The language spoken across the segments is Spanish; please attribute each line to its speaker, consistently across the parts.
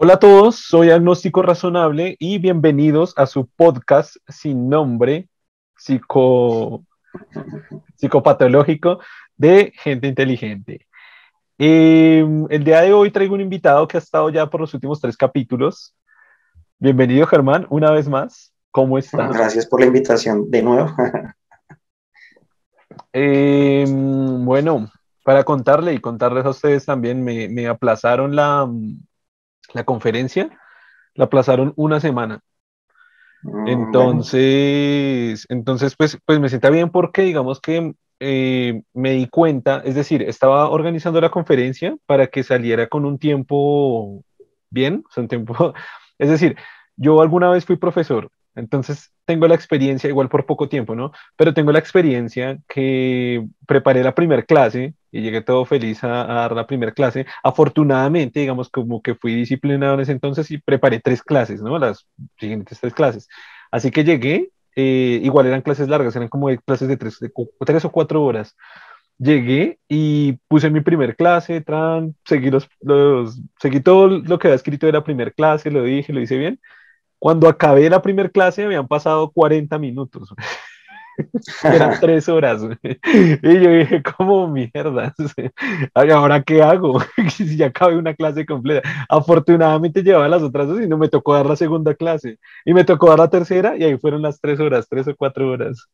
Speaker 1: Hola a todos, soy Agnóstico Razonable y bienvenidos a su podcast sin nombre, psico, psicopatológico de gente inteligente. Em, el día de hoy traigo un invitado que ha estado ya por los últimos tres capítulos. Bienvenido Germán, una vez más. ¿Cómo estás?
Speaker 2: Gracias por la invitación de nuevo.
Speaker 1: Em, bueno, para contarle y contarles a ustedes también, me, me aplazaron la, la conferencia, la aplazaron una semana. Mm, entonces, entonces pues, pues me sienta bien porque digamos que eh, me di cuenta, es decir, estaba organizando la conferencia para que saliera con un tiempo bien, o sea, un tiempo, es decir, yo alguna vez fui profesor entonces, tengo la experiencia, igual por poco tiempo, ¿no? Pero tengo la experiencia que preparé la primera clase y llegué todo feliz a, dar la primera clase. Afortunadamente, digamos, como que fui disciplinado en ese entonces y preparé tres clases, ¿no? Las siguientes tres clases. Así que llegué, eh, igual eran clases largas, eran como clases de tres, de tres o cuatro horas. Llegué y puse mi primer clase, tran, seguí, los, los, seguí todo lo que había escrito de la primera clase, lo dije, lo hice bien cuando acabé la primera clase habían pasado 40 minutos. Eran tres horas. Y yo dije, ¿cómo mierda? ¿Ahora qué hago? si ya acabé una clase completa. Afortunadamente llevaba las otras dos y no me tocó dar la segunda clase. Y me tocó dar la tercera y ahí fueron las tres horas, tres o cuatro horas.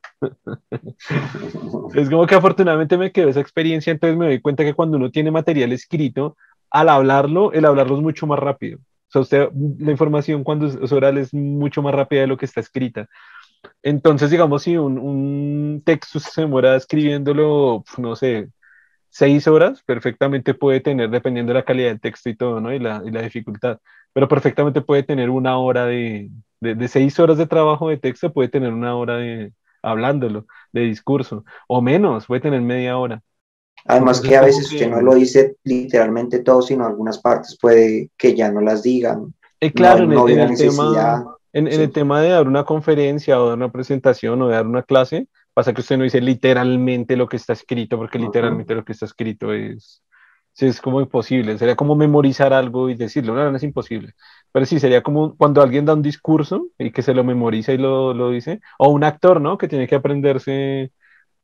Speaker 1: es como que afortunadamente me quedó esa experiencia, entonces me doy cuenta que cuando uno tiene material escrito, al hablarlo, el hablarlo es mucho más rápido sea, usted, la información cuando es oral es mucho más rápida de lo que está escrita. Entonces, digamos, si un, un texto se demora escribiéndolo, no sé, seis horas, perfectamente puede tener, dependiendo de la calidad del texto y todo, ¿no? Y la, y la dificultad, pero perfectamente puede tener una hora de, de, de, seis horas de trabajo de texto, puede tener una hora de hablándolo, de discurso, o menos, puede tener media hora.
Speaker 2: Además que a veces usted no lo dice literalmente todo, sino algunas partes puede que ya no las digan.
Speaker 1: Eh, claro, en, el, tema, en, el tema de dar una conferencia o dar una presentación o de dar una clase, pasa que usted no dice literalmente lo que está escrito, porque literalmente lo que está escrito es, es como imposible. Sería como memorizar algo y decirlo, no, no es imposible. Pero sí, sería como cuando alguien da un discurso y que se lo memoriza y lo, lo dice, o un actor, ¿no? Que tiene que aprenderse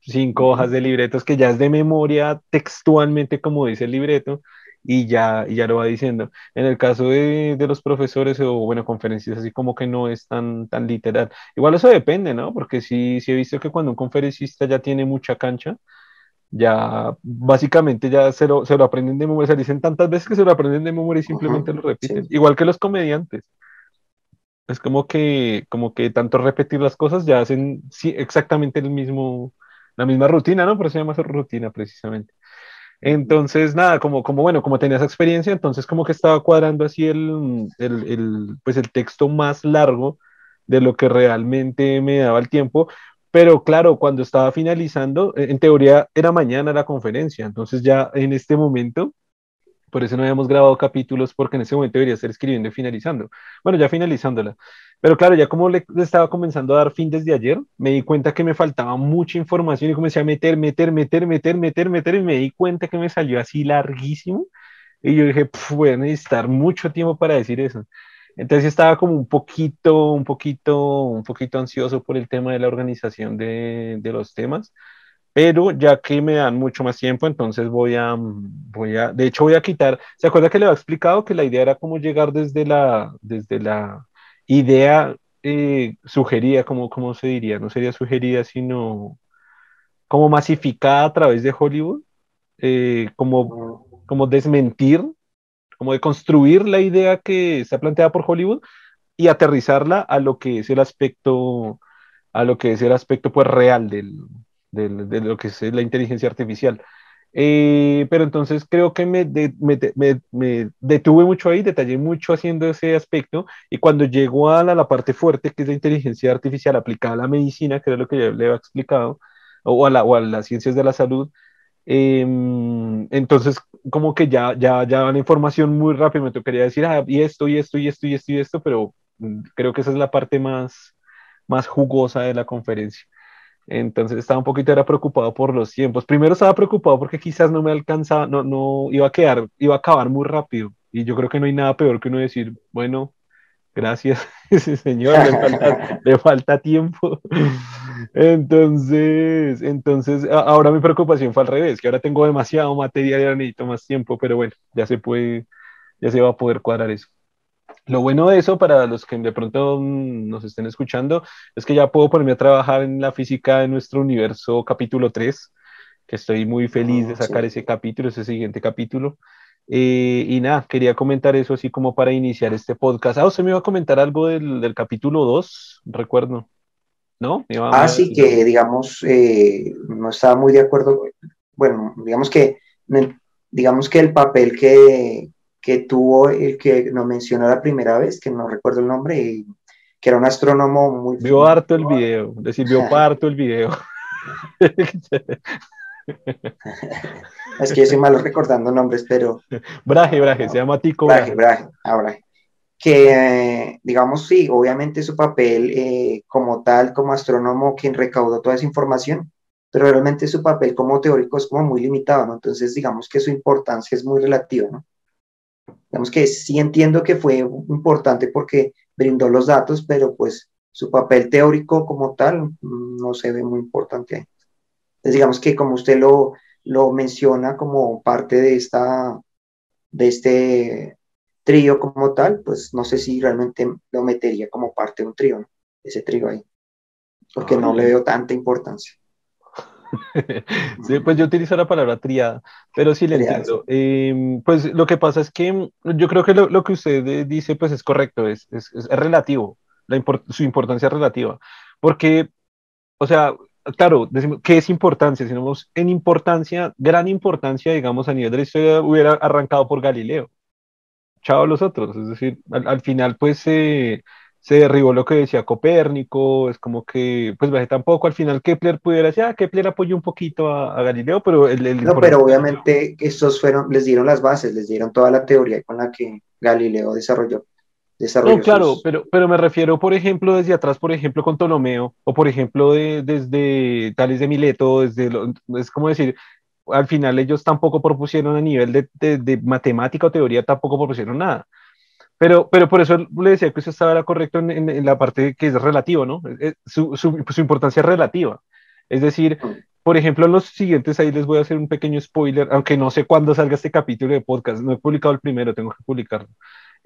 Speaker 1: cinco hojas de libretos que ya es de memoria textualmente como dice el libreto y ya, y ya lo va diciendo. En el caso de, de, los profesores o, bueno, conferencias así como que no es tan, tan literal. Igual eso depende, ¿no? Porque sí, sí he visto que cuando un conferencista ya tiene mucha cancha, ya básicamente ya se lo, se lo aprenden de memoria, se dicen tantas veces que se lo aprenden de memoria y simplemente lo repiten. Igual que los comediantes. Es como que, como que tanto repetir las cosas ya hacen sí, exactamente el mismo, la misma rutina, ¿no? Por eso se llama rutina precisamente. Entonces, nada, como, como bueno, como tenía esa experiencia, entonces como que estaba cuadrando así el, el, el, pues el texto más largo de lo que realmente me daba el tiempo, pero claro, cuando estaba finalizando, en teoría era mañana la conferencia, entonces ya en este momento, por eso no habíamos grabado capítulos, porque en ese momento debería estar escribiendo y finalizando. Bueno, ya finalizándola. Pero claro, ya como le, estaba comenzando a dar fin desde ayer, me di cuenta que me faltaba mucha información y comencé a meter, meter, meter, meter, meter, meter, y me di cuenta que me salió así larguísimo. Y yo dije, voy a necesitar mucho tiempo para decir eso. Entonces estaba como un poquito, un poquito, un poquito ansioso por el tema de la organización de, de los temas, pero ya que me dan mucho más tiempo, entonces voy a, voy a, de hecho voy a quitar, ¿se acuerda que le había explicado que la idea era como llegar desde la, desde la, idea eh, sugerida, como, ¿cómo se diría? No sería sugerida, sino como masificada a través de Hollywood, eh, como, como desmentir, como de construir la idea que está planteada por Hollywood y aterrizarla a lo que es el aspecto, a lo que es el aspecto pues real del, del, de lo que es la inteligencia artificial. Eh, pero entonces creo que me, me, me, detuve mucho ahí, detallé mucho haciendo ese aspecto y cuando llegó a la, parte fuerte, que es la inteligencia artificial aplicada a la medicina, que era lo que ya le había explicado, o a, la, o a las ciencias de la salud, em, entonces como que ya, ya, ya la información muy rápido, me tocaría decir, ah, y esto, y esto, y esto, y esto, y esto, pero mm, creo que esa es la parte más, más jugosa de la conferencia. Entonces estaba un poquito era preocupado por los tiempos. Primero estaba preocupado porque quizás no me alcanzaba, no, no iba a quedar, iba a acabar muy rápido. Y yo creo que no hay nada peor que uno decir, bueno, gracias, ese señor, le falta, le falta, tiempo. Entonces, entonces, ahora mi preocupación fue al revés, que ahora tengo demasiado material y ahora necesito más tiempo, pero bueno, ya se puede, ya se va a poder cuadrar eso. Lo bueno de eso, para los que de pronto nos estén escuchando, es que ya puedo ponerme a trabajar en la física de nuestro universo capítulo 3, que estoy muy feliz de ah, sacar ese capítulo, ese siguiente capítulo. Eh, y nada, quería comentar eso así como para iniciar este podcast. Ah, usted me iba a comentar algo del, del capítulo 2, recuerdo. ¿No?
Speaker 2: ah, sí, que digamos, eh, no estaba muy de acuerdo. Bueno, digamos que, digamos que el papel que, que tuvo el que nos mencionó la primera vez, que no recuerdo el nombre, que era un astrónomo muy...
Speaker 1: Vio harto el video, decir, vio parto el video.
Speaker 2: es que yo soy malo recordando nombres, pero...
Speaker 1: Braje, Braje, se llama Tico
Speaker 2: Braje. Braje, ahora. Que, digamos, sí, obviamente su papel eh, como tal, como astrónomo, quien recaudó toda esa información, pero realmente su papel como teórico es como muy limitado, ¿no? Entonces, digamos que su importancia es muy relativa, ¿no? Digamos que sí entiendo que fue importante porque brindó los datos, pero pues su papel teórico como tal no se ve muy importante ahí. Entonces, digamos que como usted lo, lo menciona como parte de, esta, de este trío como tal, pues no sé si realmente lo metería como parte de un trío, ese trío ahí, porque no le veo tanta importancia.
Speaker 1: sí, pues yo utilizo la palabra triada, pero sí le entiendo. Em, pues lo que pasa es que yo creo que lo, que usted dice pues es correcto, es, es, es relativo, la su importancia es relativa, porque, o sea, claro, decimos, ¿qué es importancia? Si vemos en importancia, gran importancia, digamos, a nivel de la historia, hubiera arrancado por Galileo. Chao los otros. Es decir, al, final, pues se derribó lo que decía Copérnico, es como que, pues tampoco al final Kepler pudiera decir, ah, Kepler apoyó un poquito a, Galileo, pero el,
Speaker 2: No, pero obviamente estos fueron, les dieron las bases, les dieron toda la teoría con la que Galileo desarrolló.
Speaker 1: No, claro, pero, pero me refiero, por ejemplo, desde atrás, por ejemplo, con Ptolomeo, o por ejemplo, de, desde Tales de Mileto, desde, es como decir, al final ellos tampoco propusieron a nivel de, de, matemática o teoría, tampoco propusieron nada. Pero, pero por eso le decía que usted estaba correcto en, en, la parte que es relativo, ¿no? Su, su, su, importancia es relativa. Es decir, por ejemplo, en los siguientes ahí les voy a hacer un pequeño spoiler, aunque no sé cuándo salga este capítulo de podcast, no he publicado el primero, tengo que publicarlo.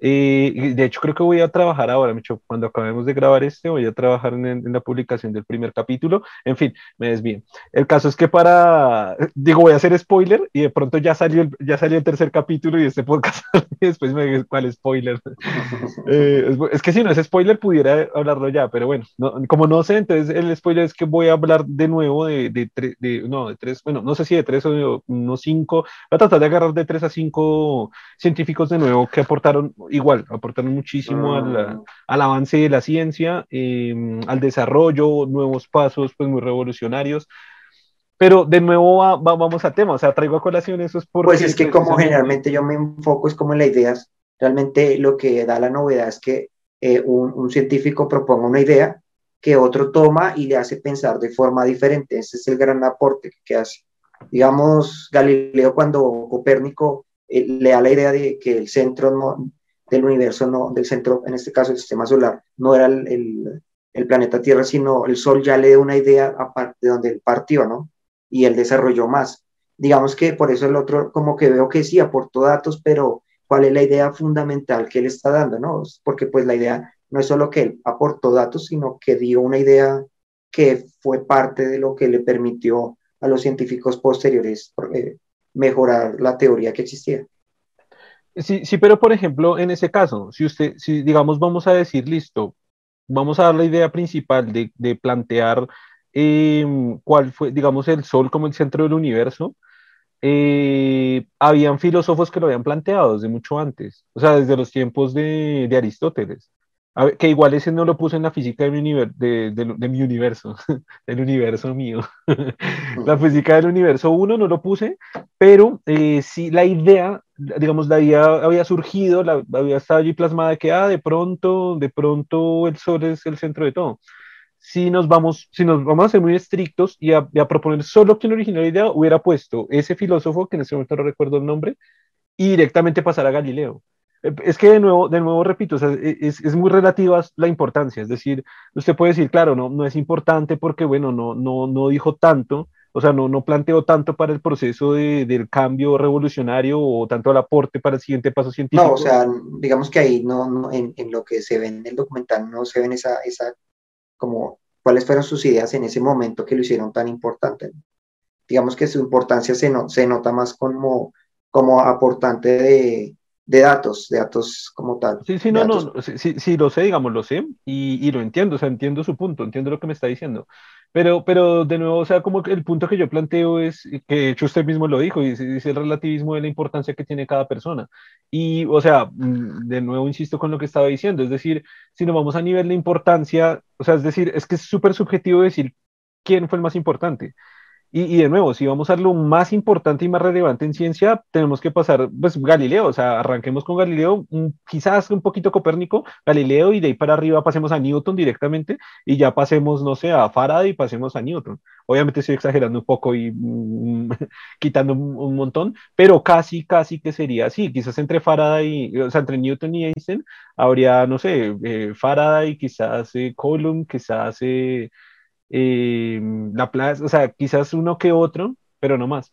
Speaker 1: Eh, de hecho, creo que voy a trabajar ahora, cuando acabemos de grabar este, voy a trabajar en, la publicación del primer capítulo. En fin, me desvío. El caso es que para, digo, voy a hacer spoiler y de pronto ya salió el, ya salió el tercer capítulo y este podcast y después me dices cuál spoiler. Eh, es, que si no es spoiler pudiera hablarlo ya, pero bueno, como no sé, entonces el spoiler es que voy a hablar de nuevo de, de, de, no, de tres, bueno, no sé si de tres o no cinco, voy a tratar de agarrar de tres a cinco científicos de nuevo que aportaron igual, aportaron muchísimo al, ah. al, avance de la ciencia, em, al desarrollo, nuevos pasos pues muy revolucionarios. Pero de nuevo vamos a tema, o sea, traigo a colación eso es
Speaker 2: Pues es que como generalmente yo me enfoco es como en la idea, realmente lo que da la novedad es que eh, un, un, científico proponga una idea que otro toma y le hace pensar de forma diferente. Ese es el gran aporte que hace. Digamos, Galileo cuando Copérnico eh, le da la idea de que el centro no, del universo, no, del centro, en este caso el sistema solar, no era el, el, planeta Tierra, sino el Sol ya le dio una idea de donde él partió, ¿no? Y él desarrolló más. Digamos que por eso el otro, como que veo que sí, aportó datos, pero ¿cuál es la idea fundamental que él está dando, no? Porque pues la idea no es solo que él aportó datos, sino que dio una idea que fue parte de lo que le permitió a los científicos posteriores eh, mejorar la teoría que existía.
Speaker 1: Sí, sí, pero por ejemplo, en ese caso, si usted, si digamos, vamos a decir, listo, vamos a dar la idea principal de, de plantear em, cuál fue, digamos, el Sol como el centro del universo, eh, habían filósofos que lo habían planteado desde mucho antes, o sea, desde los tiempos de, de Aristóteles que igual ese no lo puse en la física de mi, de, de, mi universo, del universo mío. la física del universo 1 no lo puse, pero eh, sí la idea, digamos, la idea había surgido, la, había estado allí plasmada de que, ah, de pronto, de pronto el Sol es el centro de todo. Si nos vamos, si nos vamos a ser muy estrictos y a, proponer solo quien originó la idea, hubiera puesto ese filósofo, que en ese momento no recuerdo el nombre, y directamente pasar a Galileo es que de nuevo, de nuevo repito, e, es, es, muy relativa la importancia, es decir, usted puede decir, claro, no, no es importante porque, bueno, no, no, no dijo tanto, o sea, no, no planteó tanto para el proceso de, del cambio revolucionario o tanto el aporte para el siguiente paso científico.
Speaker 2: No, o sea, digamos que ahí no, no en, en, lo que se ve en el documental no se ven esa, esa, como, cuáles fueron sus ideas en ese momento que lo hicieron tan importante. Digamos que su importancia se, no, se nota más como, como aportante de, de datos, de datos como tal.
Speaker 1: Sí, sí, no, no, sí, sí, lo sé, digamos, lo sé y, y, lo entiendo, o sea, entiendo su punto, entiendo lo que me está diciendo. Pero, pero de nuevo, o sea, como el punto que yo planteo es, que de hecho usted mismo lo dijo, y dice el relativismo de la importancia que tiene cada persona. Y, o sea, mm, de nuevo insisto con lo que estaba diciendo, es decir, si nos vamos a nivel de importancia, o sea, es decir, es que es súper subjetivo decir quién fue el más importante. Y, de nuevo, si vamos a lo más importante y más relevante en ciencia, tenemos que pasar, pues Galileo, o sea, arranquemos con Galileo, quizás un poquito Copérnico, Galileo, y de ahí para arriba pasemos a Newton directamente, y ya pasemos, no sé, a Faraday y pasemos a Newton. Obviamente estoy exagerando un poco y mm, quitando un, montón, pero casi, casi que sería así. Quizás entre Faraday, o sea, entre Newton y Einstein, habría, no sé, eh, Faraday, quizás eh, Coulomb, quizás... Eh, eh, la plaza, o sea, quizás uno que otro, pero no más.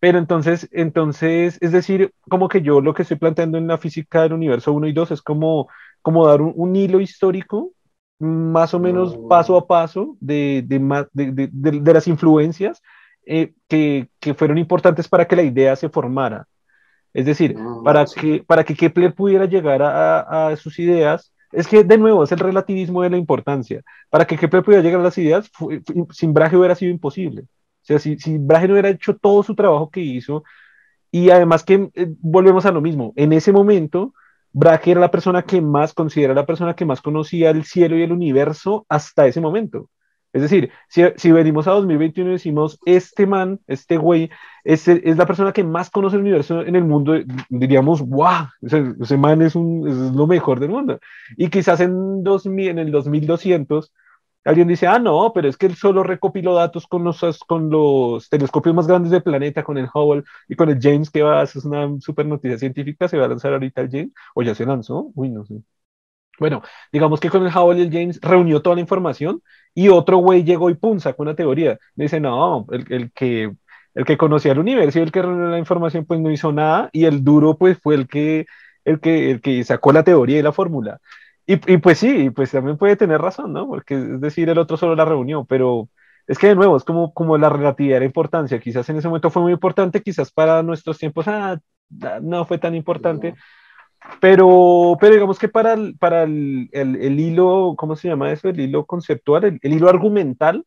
Speaker 1: Pero entonces, entonces, es decir, como que yo lo que estoy planteando en la física del universo 1 y 2 es como, como dar un, hilo histórico, más o menos mm. paso a paso, de, de, de, las influencias eh, que, que, fueron importantes para que la idea se formara. Es decir, mm, para, que, para que Kepler pudiera llegar a, a sus ideas, es que, de nuevo, es el relativismo de la importancia. Para que Kepler pudiera llegar a las ideas, sin Brahe hubiera sido imposible. O sea, si, si Brahe no hubiera hecho todo su trabajo que hizo, y además que eh, volvemos a lo mismo, en ese momento, Brahe era la persona que más, considera la persona que más conocía el cielo y el universo hasta ese momento. Es decir, si, venimos a 2021 y decimos, este man, este güey, es, es la persona que más conoce el universo en el mundo, diríamos, wow, ese, man es, un, es, lo mejor del mundo. Y quizás en, 2000, en el 2200 alguien dice, ah, no, pero es que él solo recopiló datos con los, con los telescopios más grandes del planeta, con el Hubble y con el James, que va hacer una super noticia científica, se va a lanzar ahorita el James, o ya se lanzó, uy, no sé. Bueno, digamos que con el Hubble y el James reunió toda la información y otro güey llegó y pum, sacó una teoría. Me dice, no, el, el, que, el que conocía el universo y el que reunió la información pues no hizo nada y el duro pues fue el que, el que, el que sacó la teoría y la fórmula. Y, y, pues sí, pues también puede tener razón, ¿no? Porque es decir, el otro solo la reunió, pero es que de nuevo es como, como la relatividad de la importancia. Quizás en ese momento fue muy importante, quizás para nuestros tiempos ah, no fue tan importante. Pero, pero digamos que para el, para el, el, hilo, ¿cómo se llama eso? El hilo conceptual, el, hilo argumental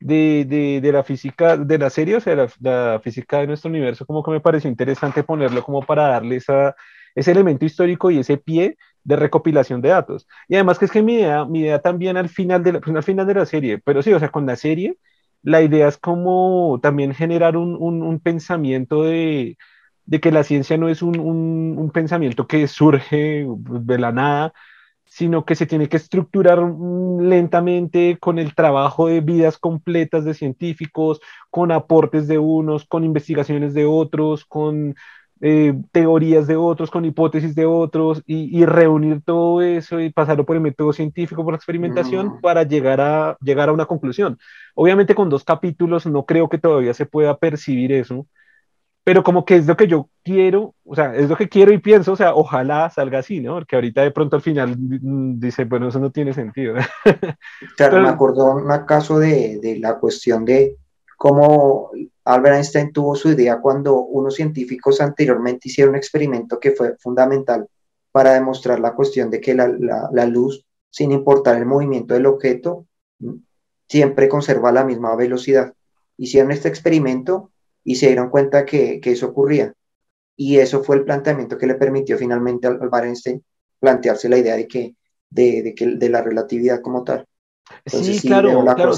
Speaker 1: de, de, de, la física de la serie, o sea, la, la, física de nuestro universo, como que me pareció interesante ponerlo como para darle esa, ese elemento histórico y ese pie de recopilación de datos. Y además que es que mi idea, mi idea también al final, de la, pues al final de la serie, pero sí, o sea, con la serie, la idea es como también generar un, un, un pensamiento de de que la ciencia no es un, pensamiento que surge de la nada, sino que se tiene que estructurar lentamente con el trabajo de vidas completas de científicos, con aportes de unos, con investigaciones de otros, con eh, teorías de otros, con hipótesis de otros, y, reunir todo eso y pasarlo por el método científico, por la experimentación, mm. para llegar a, llegar a una conclusión. Obviamente con dos capítulos no creo que todavía se pueda percibir eso, pero como que es lo que yo quiero, o sea, es lo que quiero y pienso, o sea, ojalá salga así, ¿no? Porque ahorita de pronto al final mm, dice, bueno, eso no tiene sentido.
Speaker 2: Claro, me acordó un caso de, de, la cuestión de cómo Albert Einstein tuvo su idea cuando unos científicos anteriormente hicieron un experimento que fue fundamental para demostrar la cuestión de que la, la, la luz, sin importar el movimiento del objeto, siempre conserva la misma velocidad. Hicieron este experimento y se dieron cuenta que, que, eso ocurría. Y eso fue el planteamiento que le permitió finalmente al Albert Einstein plantearse la idea de que de, de, que, de la relatividad como tal.
Speaker 1: sí, claro, claro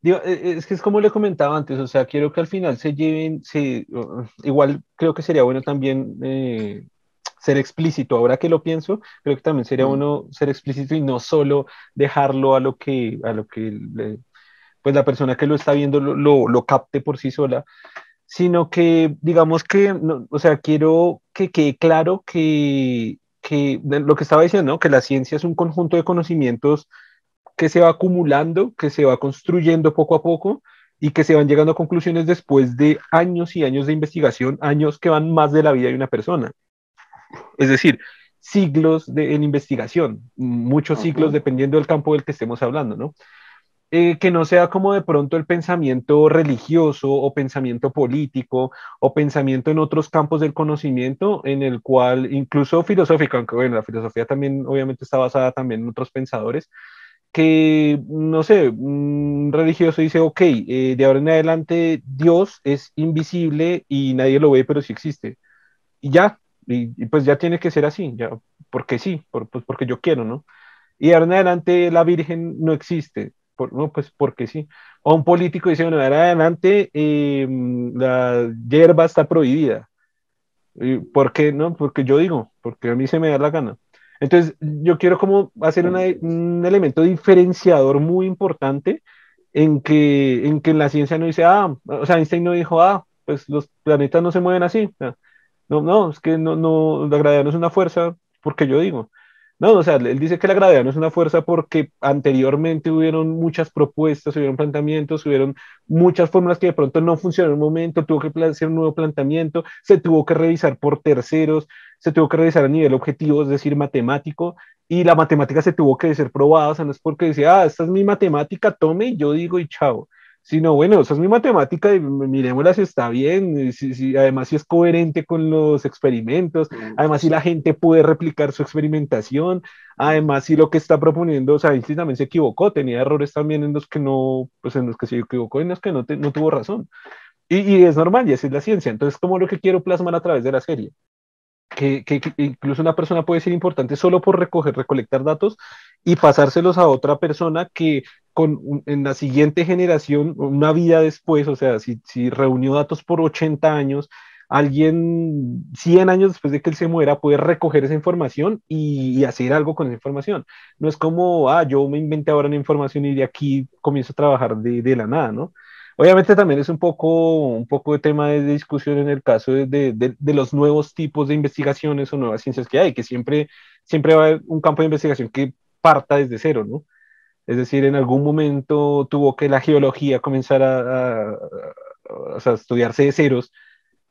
Speaker 1: digo, e, e, es que es como le comentaba antes, o sea, quiero que al final se lleven, se, igual creo que sería bueno también eh, ser explícito, ahora que lo pienso, creo que también sería mm. bueno ser explícito y no solo dejarlo a lo que, a lo que pues la persona que lo está viendo lo, lo, lo capte por sí sola, sino que digamos que, o sea, quiero que quede claro que, que lo que estaba diciendo, que la ciencia es un conjunto de conocimientos que se va acumulando, que se va construyendo poco a poco y que se van llegando a conclusiones después de años y años de investigación, años que van más de la vida de una persona. Es decir, siglos de, en investigación, muchos siglos dependiendo del campo del que estemos hablando, ¿no? Eh, que no sea como de pronto el pensamiento religioso o pensamiento político o pensamiento en otros campos del conocimiento en el cual incluso filosófico, aunque bueno, la filosofía también obviamente está basada también en otros pensadores, que, no sé, un religioso dice, ok, eh, de ahora en adelante Dios es invisible y nadie lo ve, pero sí existe. Y ya, y, pues ya tiene que ser así, ya, porque sí, pues porque yo quiero, ¿no? Y de ahora en adelante la Virgen no existe, por, no, pues porque sí. O un político dice, bueno, de ahora adelante em, la hierba está prohibida. ¿Por qué? No, porque yo digo, porque a mí se me da la gana. Entonces, yo quiero como hacer un elemento diferenciador muy importante en que, en que la ciencia no dice, ah, o sea, Einstein no dijo, ah, pues los planetas no se mueven así. No, no, es que no, no, la gravedad no es una fuerza porque yo digo. No, o sea, él dice que la gravedad no es una fuerza porque anteriormente hubieron muchas propuestas, hubieron planteamientos, hubieron muchas fórmulas que de pronto no funcionaron en un momento, tuvo que hacer un nuevo planteamiento, se tuvo que revisar por terceros, se tuvo que revisar a nivel objetivo, es decir, matemático, y la matemática se tuvo que ser probada, o sea, no es porque decía, ah, esta es mi matemática, tome y yo digo y chao sino bueno, esa es mi matemática y miremosla si está bien, si, además si es coherente con los experimentos, además si la gente puede replicar su experimentación, además si lo que está proponiendo, o sea, Einstein también se equivocó, tenía errores también en los que no, pues en los que se equivocó, en los que no, no tuvo razón. Y, y, es normal, y así es la ciencia. Entonces, como lo que quiero plasmar a través de la serie que, incluso una persona puede ser importante solo por recoger, recolectar datos y pasárselos a otra persona que con, en la siguiente generación, una vida después, o sea, si, si reunió datos por 80 años, alguien 100 años después de que él se muera puede recoger esa información y, hacer algo con esa información. No es como, ah, yo me inventé ahora una información y de aquí comienzo a trabajar de, de la nada, ¿no? Obviamente también es un poco, un poco de tema de discusión en el caso de, de, de, los nuevos tipos de investigaciones o nuevas ciencias que hay, que siempre, siempre va a haber un campo de investigación que parta desde cero, ¿no? Es decir, en algún momento tuvo que la geología comenzar a, a, estudiarse de ceros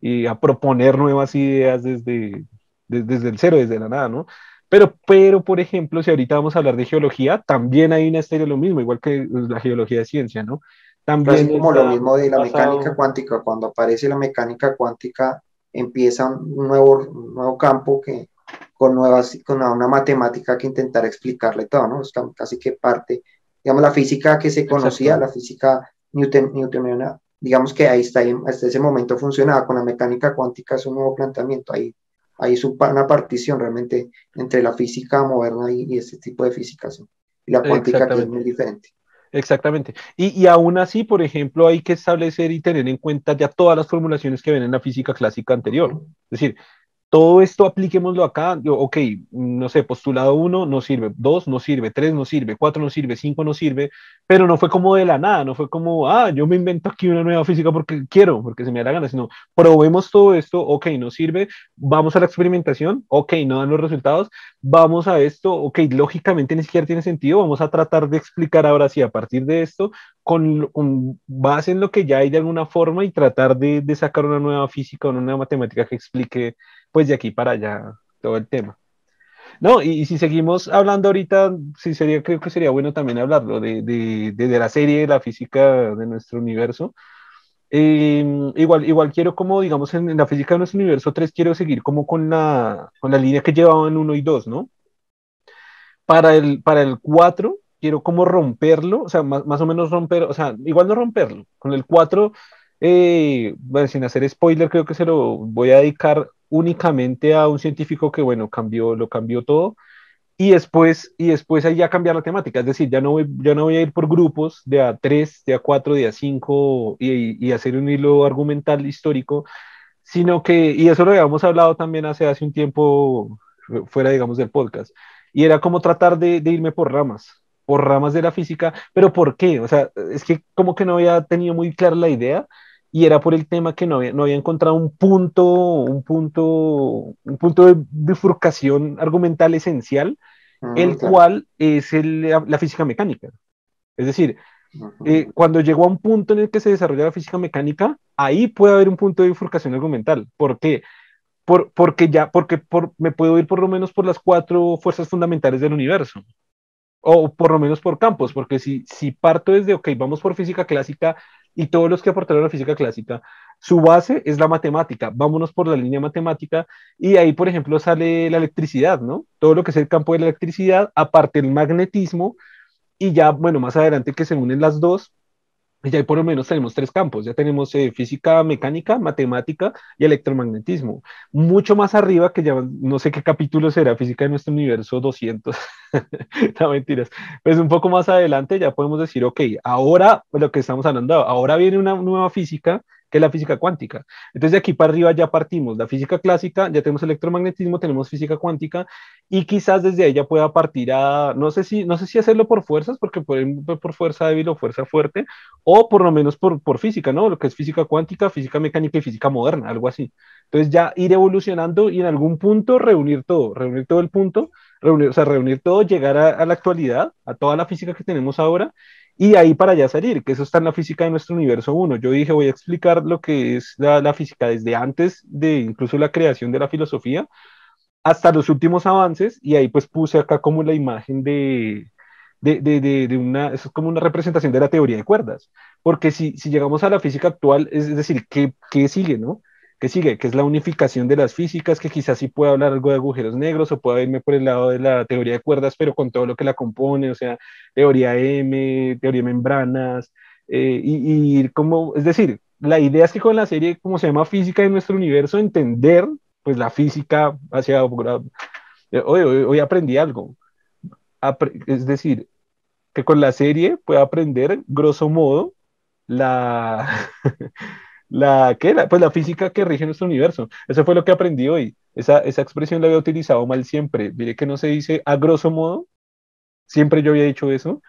Speaker 1: y a proponer nuevas ideas desde, desde, el cero, desde la nada, ¿no? Pero, pero, por ejemplo, si ahorita vamos a hablar de geología, también hay una historia lo mismo, igual que la geología de ciencia, ¿no?
Speaker 2: También es como lo mismo de la mecánica cuántica, cuando aparece la mecánica cuántica empieza un nuevo, nuevo campo que con nuevas con una matemática que intentar explicarle todo, ¿no? Es casi que parte, digamos, la física que se conocía, la física Newton, newtoniana, digamos que ahí está, hasta ese momento funcionaba, con la mecánica cuántica es un nuevo planteamiento, ahí hay una partición realmente entre la física moderna y, y este tipo de física, y la cuántica que es muy diferente.
Speaker 1: Exactamente. Y, y, aún así, por ejemplo, hay que establecer y tener en cuenta ya todas las formulaciones que ven en la física clásica anterior. Es decir, todo esto apliquémoslo acá, yo, ok, no sé, postulado 1 no sirve, 2 no sirve, 3 no sirve, 4 no sirve, 5 no sirve, pero no fue como de la nada, no fue como, ah, yo me invento aquí una nueva física porque quiero, porque se me da la gana, sino probemos todo esto, ok, no sirve, vamos a la experimentación, ok, no dan los resultados, vamos a esto, ok, lógicamente ni siquiera tiene sentido, vamos a tratar de explicar ahora sí a partir de esto, con, con base en lo que ya hay de alguna forma y tratar de, de sacar una nueva física o una nueva matemática que explique pues de aquí para allá todo el tema. No, y, si seguimos hablando ahorita, sí sería, creo que sería bueno también hablarlo de, de, de, la serie de la física de nuestro universo. Em, igual, igual quiero como, digamos, en, la física de nuestro universo 3 quiero seguir como con la, con la línea que llevaban 1 y 2, ¿no? Para el, para el 4 quiero como romperlo, o sea, más, más o menos romper, o sea, igual no romperlo. Con el 4, eh, bueno, sin hacer spoiler, creo que se lo voy a dedicar únicamente a un científico que, bueno, cambió, lo cambió todo, y después, y después ahí ya cambiar la temática, es decir, ya no voy, ya no voy a ir por grupos de a 3, de a 4, de a 5 y, y, hacer un hilo argumental histórico, sino que, y eso lo habíamos hablado también hace, hace un tiempo fuera, digamos, del podcast, y era como tratar de, de irme por ramas, por ramas de la física, pero ¿por qué? O sea, es que como que no había tenido muy clara la idea, y era por el tema que no había, no había encontrado un punto, un punto, un punto de bifurcación argumental esencial, ah, el cual es la física mecánica. Es decir, eh, cuando llegó a un punto en el que se desarrolla la física mecánica, ahí puede haber un punto de bifurcación argumental. ¿Por qué? Por, porque ya, porque por, me puedo ir por lo menos por las cuatro fuerzas fundamentales del universo, o por lo menos por campos, porque si, si parto desde, ok, vamos por física clásica y todos los que aportaron a la física clásica, su base es la matemática, vámonos por la línea matemática y ahí, por ejemplo, sale la electricidad, ¿no? Todo lo que es el campo de la electricidad, aparte el magnetismo, y ya, bueno, más adelante que se unen las dos, ya por lo menos tenemos tres campos, ya tenemos eh, física mecánica, matemática y electromagnetismo. Mucho más arriba, que ya no sé qué capítulo será, física de nuestro universo 200, no mentiras, pues un poco más adelante ya podemos decir, ok, ahora lo que estamos hablando, ahora viene una nueva física que es la física cuántica. Entonces de aquí para arriba ya partimos la física clásica, ya tenemos electromagnetismo, tenemos física cuántica y quizás desde ya pueda partir a, no sé si, no sé si hacerlo por fuerzas, porque pueden por fuerza débil o fuerza fuerte, o por lo menos por, por física, ¿no? Lo que es física cuántica, física mecánica y física moderna, algo así. Entonces ya ir evolucionando y en algún punto reunir todo, reunir todo el punto, reunir, o sea, reunir todo, llegar a la actualidad, a toda la física que tenemos ahora y ahí para allá salir, que eso está en la física de nuestro universo 1. Yo dije, voy a explicar lo que es la, física desde antes de incluso la creación de la filosofía hasta los últimos avances, y ahí pues puse acá como la imagen de, de, de, de, una, es como una representación de la teoría de cuerdas, porque si, si llegamos a la física actual, es, decir, ¿qué, ¿qué sigue, no? Sigue, que es la unificación de las físicas, que quizás sí pueda hablar algo de agujeros negros o pueda irme por el lado de la teoría de cuerdas, pero con todo lo que la compone, o sea, teoría M, teoría de membranas, eh, y, y como, es decir, la idea es que con la serie, como se llama Física de nuestro universo, entender pues la física hacia... Eh, hoy, hoy, aprendí algo, es decir, que con la serie pueda aprender, grosso modo, la... la, ¿qué? pues la física que rige nuestro universo. Eso fue lo que aprendí hoy. Esa, esa expresión la había utilizado mal siempre. Mire que no se dice a grosso modo. Siempre yo había dicho eso.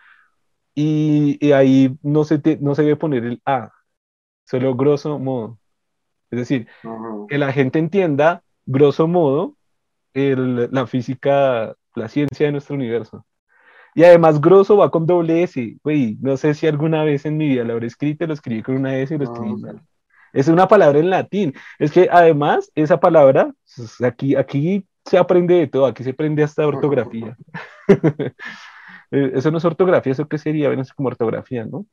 Speaker 1: Y, y ahí no se, no se debe poner el a, solo grosso modo. Es decir, que la gente entienda, grosso modo, el, la física, la ciencia de nuestro universo. Y además grosso va con doble S. Güey, no sé si alguna vez en mi vida lo habré escrito, lo escribí con una S y lo escribí mal. Es una palabra en latín. Es que además esa palabra, pues, aquí, aquí se aprende de todo, aquí se aprende hasta ortografía. Eh, eso no es ortografía, eso qué sería, bueno, es como ortografía, ¿no?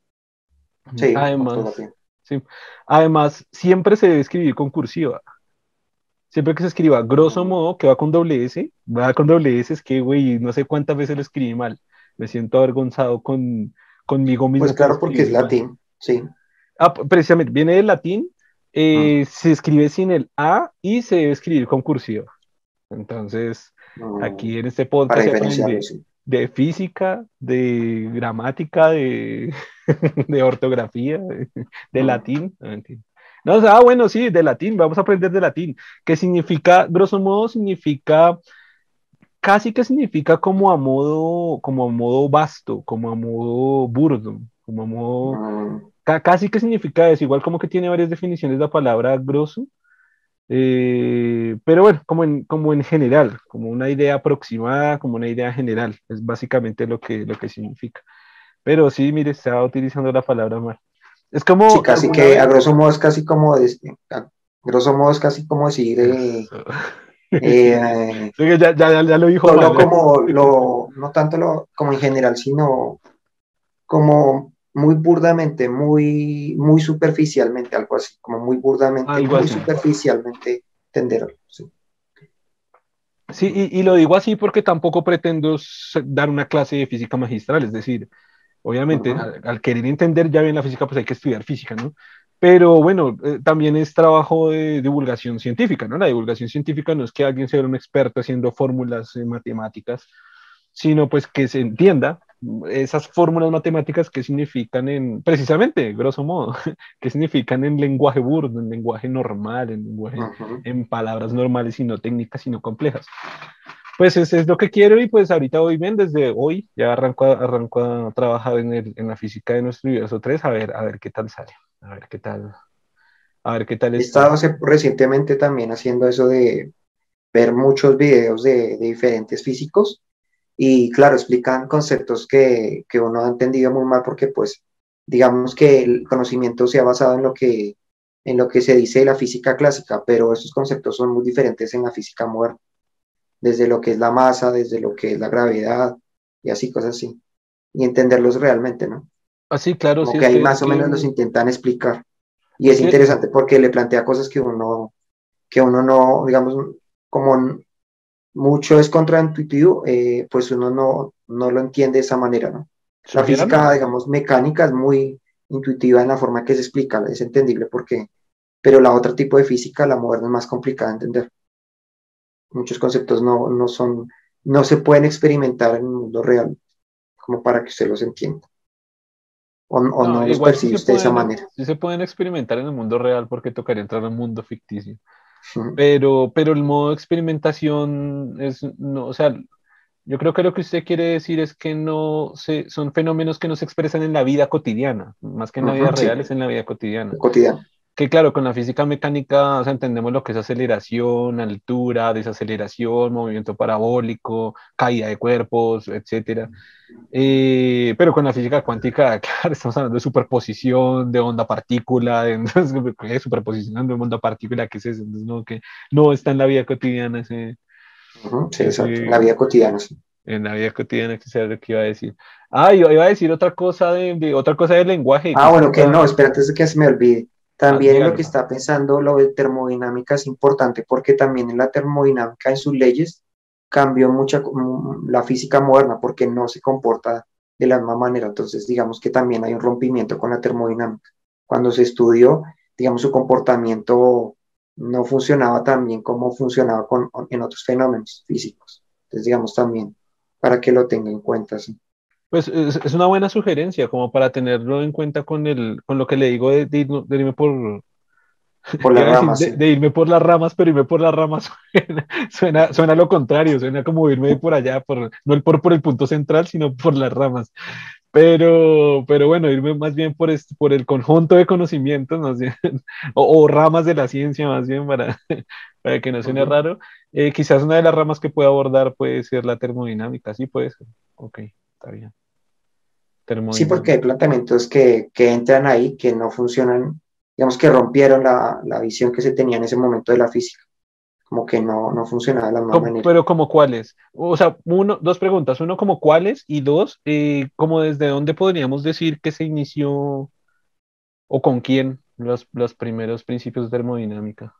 Speaker 2: Sí,
Speaker 1: además, sí. además, siempre se debe escribir con cursiva. Siempre que se escriba grosso modo, que va con doble S, va con doble S, es que, güey, no sé cuántas veces lo escribí mal. Me siento avergonzado con, conmigo mismo.
Speaker 2: Pues claro, porque es latín, sí.
Speaker 1: Ah, precisamente, viene del latín, eh, se escribe sin el A y se debe escribir con cursiva. Entonces, aquí en este podcast de, física, de gramática, de, de ortografía, de, latín. No, ah, bueno, sí, de latín, vamos a aprender de latín, que significa, grosso modo, significa, casi que significa como a modo, como a modo vasto, como a modo burdo, como a modo casi que significa eso, igual como que tiene varias definiciones la palabra grosso, eh, pero bueno, como en, como en general, como una idea aproximada, como una idea general, es básicamente lo que, lo que significa. Pero sí, mire, estaba utilizando la palabra mal. Es como...
Speaker 2: Sí, casi que a grosso modo es casi como, a grosso modo es casi como decir... Eh,
Speaker 1: eh, ya, ya, ya, lo dijo.
Speaker 2: No, como lo, no tanto lo, como en general, sino como muy burdamente, muy, muy superficialmente, algo así, como muy burdamente, muy superficialmente entenderlo. Sí,
Speaker 1: sí y, lo digo así porque tampoco pretendo dar una clase de física magistral, es decir, obviamente al, querer entender ya bien la física, pues hay que estudiar física, ¿no? Pero bueno, eh, también es trabajo de divulgación científica, ¿no? La divulgación científica no es que alguien sea un experto haciendo fórmulas matemáticas, sino pues que se entienda esas fórmulas matemáticas que significan en, precisamente, grosso modo, que significan en lenguaje burdo, en lenguaje normal, en lenguaje, en palabras normales y no técnicas, sino complejas. Pues eso es lo que quiero y pues ahorita voy bien, desde hoy ya arranco, arranco a trabajar en, el, en la física de nuestro universo 3, a ver, a ver qué tal sale, a ver qué tal, A ver qué tal
Speaker 2: He estado recientemente también haciendo eso de ver muchos videos de, de diferentes físicos y claro, explican conceptos que, que, uno ha entendido muy mal porque pues digamos que el conocimiento se ha basado en lo que, en lo que se dice de la física clásica, pero esos conceptos son muy diferentes en la física moderna, desde lo que es la masa, desde lo que es la gravedad y así, cosas así, y entenderlos realmente, ¿no?
Speaker 1: Así, claro.
Speaker 2: Como que ahí más o menos los intentan explicar. Y es interesante porque le plantea cosas que uno, que uno no, digamos, como mucho es contraintuitivo, eh, pues uno no, no lo entiende de esa manera, ¿no? La física, digamos, mecánica es muy intuitiva en la forma que se explica, es entendible porque, pero la otra tipo de física, la moderna, es más complicada de entender. Muchos conceptos no, no son, no se pueden experimentar en el mundo real, como para que usted los entienda. O no, los percibe usted de esa manera.
Speaker 1: Sí se pueden experimentar en el mundo real porque tocaría entrar en un mundo ficticio. Pero, pero el modo de experimentación es, no, o sea, yo creo que lo que usted quiere decir es que no se, son fenómenos que no se expresan en la vida cotidiana, más que en la vida real, es en la vida cotidiana.
Speaker 2: Cotidiana.
Speaker 1: Que claro, con la física mecánica entendemos lo que es aceleración, altura, desaceleración, movimiento parabólico, caída de cuerpos, etc. Eh, pero con la física cuántica, claro, estamos hablando de superposición, de onda partícula, de, de superposición de onda partícula, ¿qué es eso? Entonces, no, que no está en la vida cotidiana ese...
Speaker 2: sí, exacto, en la vida cotidiana, sí
Speaker 1: en la vida cotidiana que sea lo que iba a decir. Ah, yo iba a decir otra cosa de, otra cosa del lenguaje.
Speaker 2: Ah, bueno, que no, espérate antes de que se me olvide. También lo que está pensando lo de termodinámica es importante porque también en la termodinámica, en sus leyes, cambió mucha la física moderna porque no se comporta de la misma manera. Entonces, digamos que también hay un rompimiento con la termodinámica. Cuando se estudió, digamos, su comportamiento no funcionaba tan bien como funcionaba con, en otros fenómenos físicos. Entonces, digamos, también para que lo tenga en cuenta. ¿sí?
Speaker 1: Pues es, una buena sugerencia, como para tenerlo en cuenta con, el, con lo que le digo de, irme por,
Speaker 2: por las ramas.
Speaker 1: De, irme por las ramas, pero irme por las ramas suena, suena, lo contrario, suena como irme por allá, por, no el por, por el punto central, sino por las ramas. Pero, pero bueno, irme más bien por, este, por el conjunto de conocimientos, más bien, o, ramas de la ciencia, más bien, para, para que no suene raro. Eh, quizás una de las ramas que pueda abordar puede ser la termodinámica, sí puede ser. Ok, está bien.
Speaker 2: Sí, porque hay planteamientos que, que, entran ahí que no funcionan, digamos que rompieron la, la, visión que se tenía en ese momento de la física, como que no, no funcionaba de la misma manera.
Speaker 1: Pero como cuáles? O sea, uno, dos preguntas, uno como cuáles y dos, eh, como desde dónde podríamos decir que se inició o con quién los, los primeros principios de termodinámica.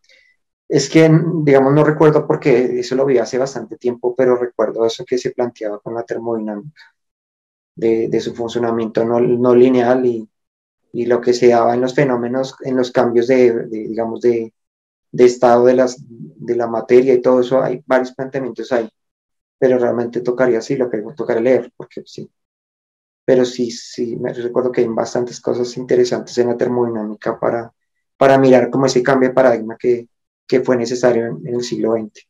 Speaker 2: Es que, digamos, no recuerdo porque eso lo vi hace bastante tiempo, pero recuerdo eso que se planteaba con la termodinámica de, su funcionamiento no, no lineal y, y, lo que se daba en los fenómenos, en los cambios de, digamos, de, de, estado de, las, de la materia y todo eso, hay varios planteamientos ahí, pero realmente tocaría, sí, lo que tocaría leer, porque sí. Pero sí, sí, me recuerdo que hay bastantes cosas interesantes en la termodinámica para, para mirar cómo ese cambio de paradigma que, que fue necesario en, el siglo XX.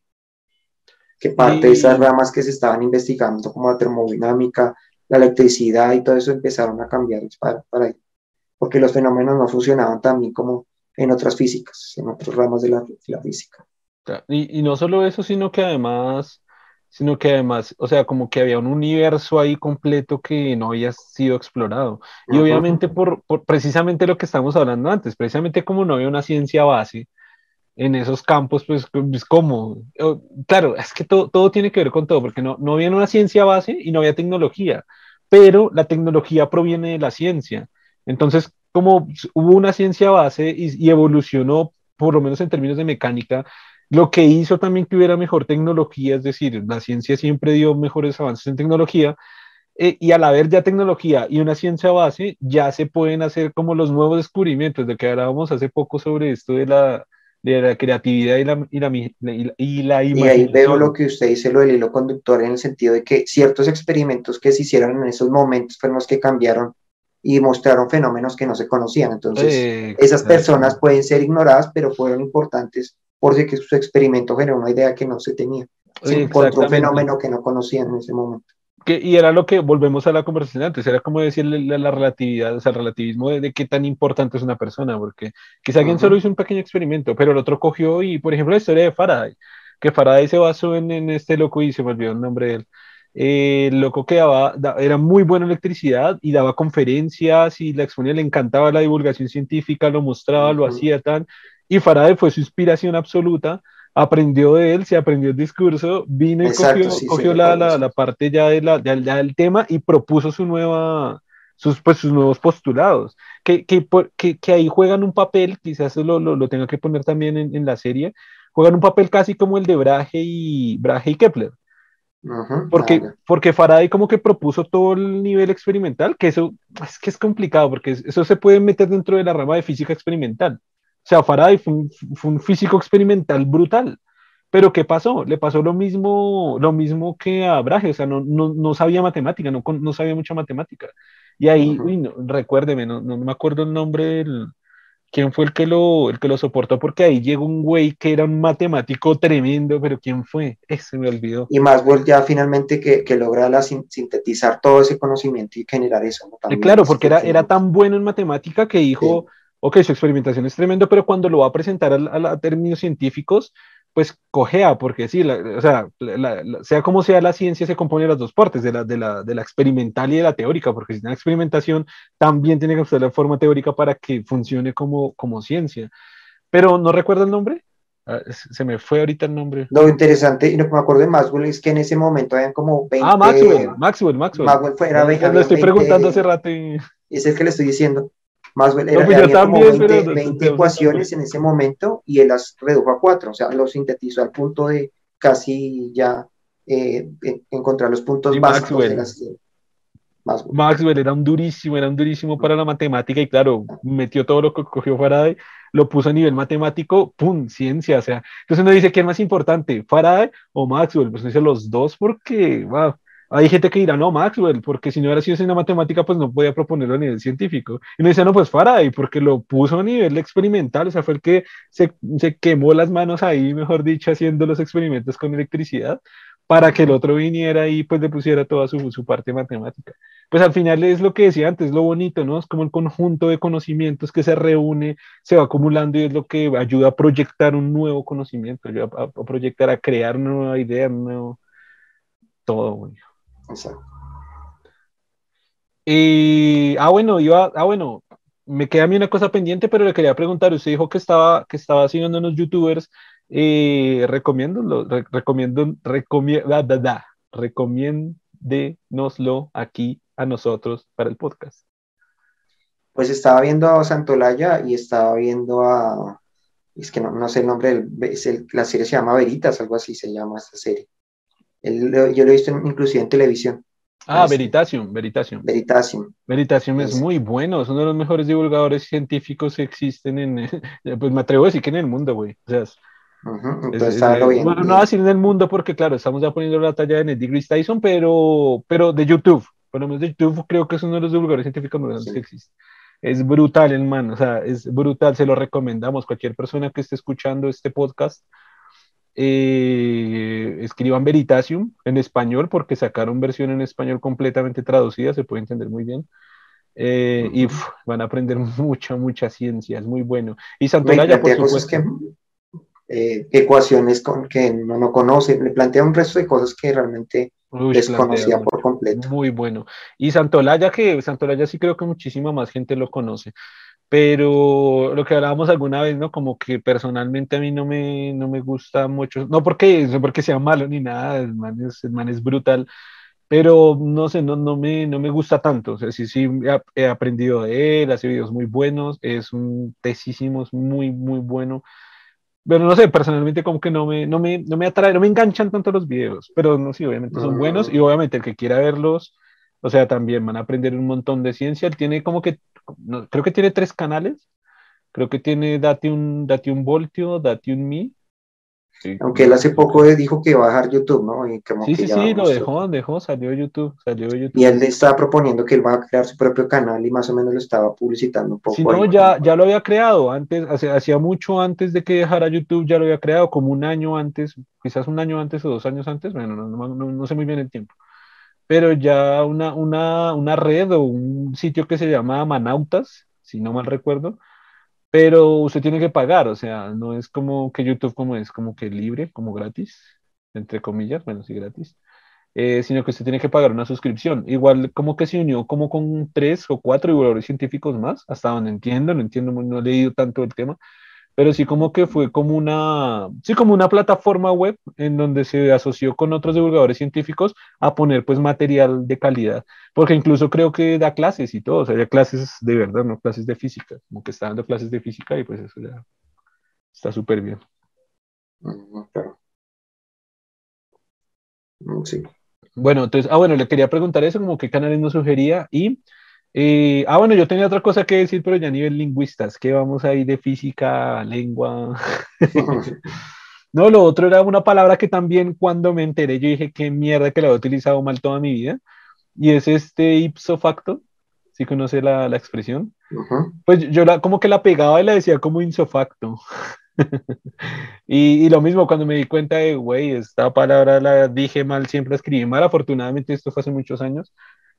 Speaker 2: Que parte de esas ramas que se estaban investigando, como la termodinámica, la electricidad y todo eso empezaron a cambiar para, para porque los fenómenos no funcionaban tan bien como en otras físicas, en otros ramos de la, la física.
Speaker 1: Y, y, no solo eso, sino que además, sino que además, o sea, como que había un universo ahí completo que no había sido explorado. Y obviamente por, por, precisamente lo que estamos hablando antes, precisamente como no había una ciencia base en esos campos, pues, pues como, claro, es que todo, todo tiene que ver con todo, porque no, no había una ciencia base y no había tecnología pero la tecnología proviene de la ciencia. Entonces, como hubo una ciencia base y, evolucionó, por lo menos en términos de mecánica, lo que hizo también que hubiera mejor tecnología, es decir, la ciencia siempre dio mejores avances en tecnología, eh, y al haber ya tecnología y una ciencia base, ya se pueden hacer como los nuevos descubrimientos de que hablábamos hace poco sobre esto de la, de la creatividad y la, y la, y la,
Speaker 2: y ahí veo lo que usted dice, lo del hilo conductor, en el sentido de que ciertos experimentos que se hicieron en esos momentos fueron los que cambiaron y mostraron fenómenos que no se conocían. Entonces, esas personas pueden ser ignoradas, pero fueron importantes porque su experimento generó una idea que no se tenía. Se encontró un fenómeno que no conocían en ese momento.
Speaker 1: Que, y era lo que volvemos a la conversación antes, era como decirle la, relatividad, o sea, el relativismo de, qué tan importante es una persona, porque quizá alguien solo hizo un pequeño experimento, pero el otro cogió y, por ejemplo, la historia de Faraday, que Faraday se basó en, en este loco y se me olvidó el nombre de él. Eh, el loco que daba, era muy bueno en electricidad y daba conferencias y la exponía, le encantaba la divulgación científica, lo mostraba, lo hacía tan, y Faraday fue su inspiración absoluta aprendió de él, se aprendió el discurso, vino y cogió, la, la, parte ya, de la, del tema y propuso su nueva, sus, pues, sus nuevos postulados, que, que, que, ahí juegan un papel, quizás lo, lo, lo tenga que poner también en, en, la serie, juegan un papel casi como el de Brahe y, Brahe y Kepler. porque, porque Faraday como que propuso todo el nivel experimental, que eso es que es complicado, porque eso se puede meter dentro de la rama de física experimental. O sea, Faraday fue un, físico experimental brutal. Pero ¿qué pasó? Le pasó lo mismo, lo mismo que a Brahe, o sea, no, no, no sabía matemática, no, no, sabía mucha matemática. Y ahí, recuérdeme, no, no, me acuerdo el nombre del, quién fue el que, lo, el que lo soportó, porque ahí llegó un güey que era un matemático tremendo, pero ¿quién fue? Ese me olvidó.
Speaker 2: Y más ya finalmente que, que logra la, sintetizar todo ese conocimiento y generar eso.
Speaker 1: claro, porque era, era tan bueno en matemática que dijo ok, su experimentación es tremendo, pero cuando lo va a presentar a, términos científicos, pues cojea, porque sí, o sea, sea como sea la ciencia se compone de las dos partes, de la, de la, de la experimental y de la teórica, porque si una experimentación también tiene que usar la forma teórica para que funcione como, como ciencia. Pero no recuerdo el nombre. Ah, se me fue ahorita el nombre.
Speaker 2: Lo interesante, y lo que me acuerdo de Maxwell es que en ese momento habían como 20.
Speaker 1: Ah, Maxwell, Maxwell, Maxwell. Maxwell
Speaker 2: fue, era,
Speaker 1: Lo estoy preguntando hace rato. Y...
Speaker 2: Es el que le estoy diciendo. Más bien, era, pues también, 20, ecuaciones en ese momento y él las redujo a cuatro, o sea, lo sintetizó al punto de casi ya eh, encontrar los puntos básicos Maxwell. de las...
Speaker 1: Maxwell. Maxwell era un durísimo, era un durísimo para la matemática y claro, metió todo lo que cogió Faraday, lo puso a nivel matemático, ¡pum! Ciencia, o sea, entonces uno dice, ¿quién es más importante, Faraday o Maxwell? Pues dice los dos porque, wow, hay gente que dirá, no, Maxwell, porque si no hubiera sido una matemática, pues no podía proponerlo a nivel científico. Y me dice, no, pues Faraday, porque lo puso a nivel experimental, o sea, fue el que se, se quemó las manos ahí, mejor dicho, haciendo los experimentos con electricidad, para que el otro viniera y pues le pusiera toda su, su parte matemática. Pues al final es lo que decía antes, lo bonito, ¿no? Es como el conjunto de conocimientos que se reúne, se va acumulando y es lo que ayuda a proyectar un nuevo conocimiento, ayuda a, proyectar, a crear una nueva idea, un nuevo... Todo, güey. Exacto. Y, ah, bueno, iba, ah, bueno, me queda a mí una cosa pendiente, pero le quería preguntar, usted dijo que estaba, que estaba siguiendo unos youtubers, eh, recomiendo, recomiéndenoslo aquí a nosotros para el podcast.
Speaker 2: Pues estaba viendo a Santolaya y estaba viendo a, es que no, no sé el nombre, la serie se llama Veritas, algo así se llama esta serie yo lo he visto inclusive en televisión.
Speaker 1: Ah, Veritasium, Veritasium.
Speaker 2: Veritasium.
Speaker 1: Veritasium es, muy bueno, es uno de los mejores divulgadores científicos que existen en, pues me atrevo a decir que en el mundo, güey. O sea, Entonces, bien, bueno, no así en el mundo porque, claro, estamos ya poniendo la talla de Neil deGrasse Tyson, pero, pero de YouTube. Por lo menos de YouTube creo que es uno de los divulgadores científicos más grandes que existe. Es brutal, hermano, o sea, es brutal, se lo recomendamos. Cualquier persona que esté escuchando este podcast, eh, escriban Veritasium en español porque sacaron versión en español completamente traducida, se puede entender muy bien. Eh, y van a aprender mucha, mucha ciencia, es muy bueno. Y Santolaya, por supuesto.
Speaker 2: Que, eh, ecuaciones con, que uno no conoce, le plantea un resto de cosas que realmente desconocía por completo.
Speaker 1: Muy bueno. Y Santolaya, que Santolaya sí creo que muchísima más gente lo conoce pero lo que hablábamos alguna vez, ¿no? Como que personalmente a mí no me, no me gusta mucho, no porque, no porque sea malo ni nada, el man es, el man es brutal, pero no sé, no, no, me, no me gusta tanto, o sea, sí, sí, he, aprendido de él, hace videos muy buenos, es un tesísimo, muy, muy bueno, pero no sé, personalmente como que no me, no me, no me atrae, no me enganchan tanto los videos, pero no, sí, obviamente son buenos y obviamente el que quiera verlos, o sea, también van a aprender un montón de ciencia, él tiene como que creo que tiene tres canales. Creo que tiene Date un, Date un Voltio, Date un Mi.
Speaker 2: Aunque él hace poco dijo que iba a dejar YouTube, ¿no?
Speaker 1: Y sí, sí, sí, lo dejó, dejó, salió YouTube, salió YouTube.
Speaker 2: Y él estaba proponiendo que él va a crear su propio canal y más o menos lo estaba publicitando un poco.
Speaker 1: Sí, no, ya, ya lo había creado antes, hacía mucho antes de que dejara YouTube, ya lo había creado, como un año antes, quizás un año antes o dos años antes, bueno, no, no, no sé muy bien el tiempo pero ya una, una, una red o un sitio que se llama Manautas, si no mal recuerdo, pero usted tiene que pagar, o sea, no es como que YouTube como es como que libre, como gratis, entre comillas, bueno, sí gratis, eh, sino que usted tiene que pagar una suscripción. Igual como que se unió como con tres o cuatro divulgadores científicos más, hasta donde entiendo, no entiendo, no he leído tanto el tema, pero sí como que fue como una, sí como una plataforma web en donde se asoció con otros divulgadores científicos a poner pues material de calidad, porque incluso creo que da clases y todo, o sea, ya clases de verdad, no clases de física, como que está dando clases de física y pues eso ya está súper bien.
Speaker 2: Sí.
Speaker 1: Bueno, entonces, ah, bueno, le quería preguntar eso, como qué canales nos sugería y eh, ah, bueno, yo tenía otra cosa que decir, pero ya a nivel lingüistas, que vamos ahí de física, lengua. no, lo otro era una palabra que también cuando me enteré, yo dije, qué mierda que la he utilizado mal toda mi vida. Y es este ipso facto, si conoce la, la expresión. Pues yo la, como que la pegaba y la decía como insofacto. y, y, lo mismo cuando me di cuenta de, güey, esta palabra la dije mal, siempre la escribí mal. Afortunadamente esto fue hace muchos años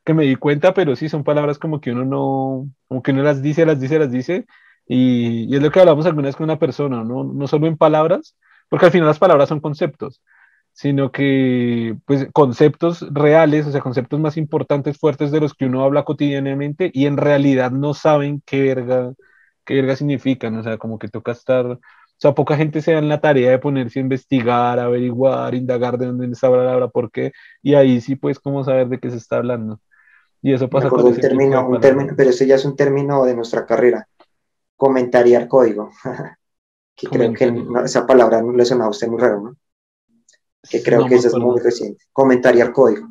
Speaker 1: que me di cuenta, pero sí son palabras como que uno no, como que uno las dice, las dice, las dice, y, y es lo que hablamos alguna vez con una persona, ¿no? no solo en palabras, porque al final las palabras son conceptos, sino que, pues, conceptos reales, o sea, conceptos más importantes, fuertes de los que uno habla cotidianamente y en realidad no saben qué verga, qué verga significan, o sea, como que toca estar, o sea, poca gente se da en la tarea de ponerse a investigar, averiguar, indagar de dónde está la palabra, por qué, y ahí sí, pues, cómo saber de qué se está hablando. Y eso pasa
Speaker 2: con un término, un término, pero ese ya es un término de nuestra carrera. Comentariar código. que creo que esa palabra no le suena a usted muy raro, ¿no? Que creo que eso es muy reciente. Comentariar código.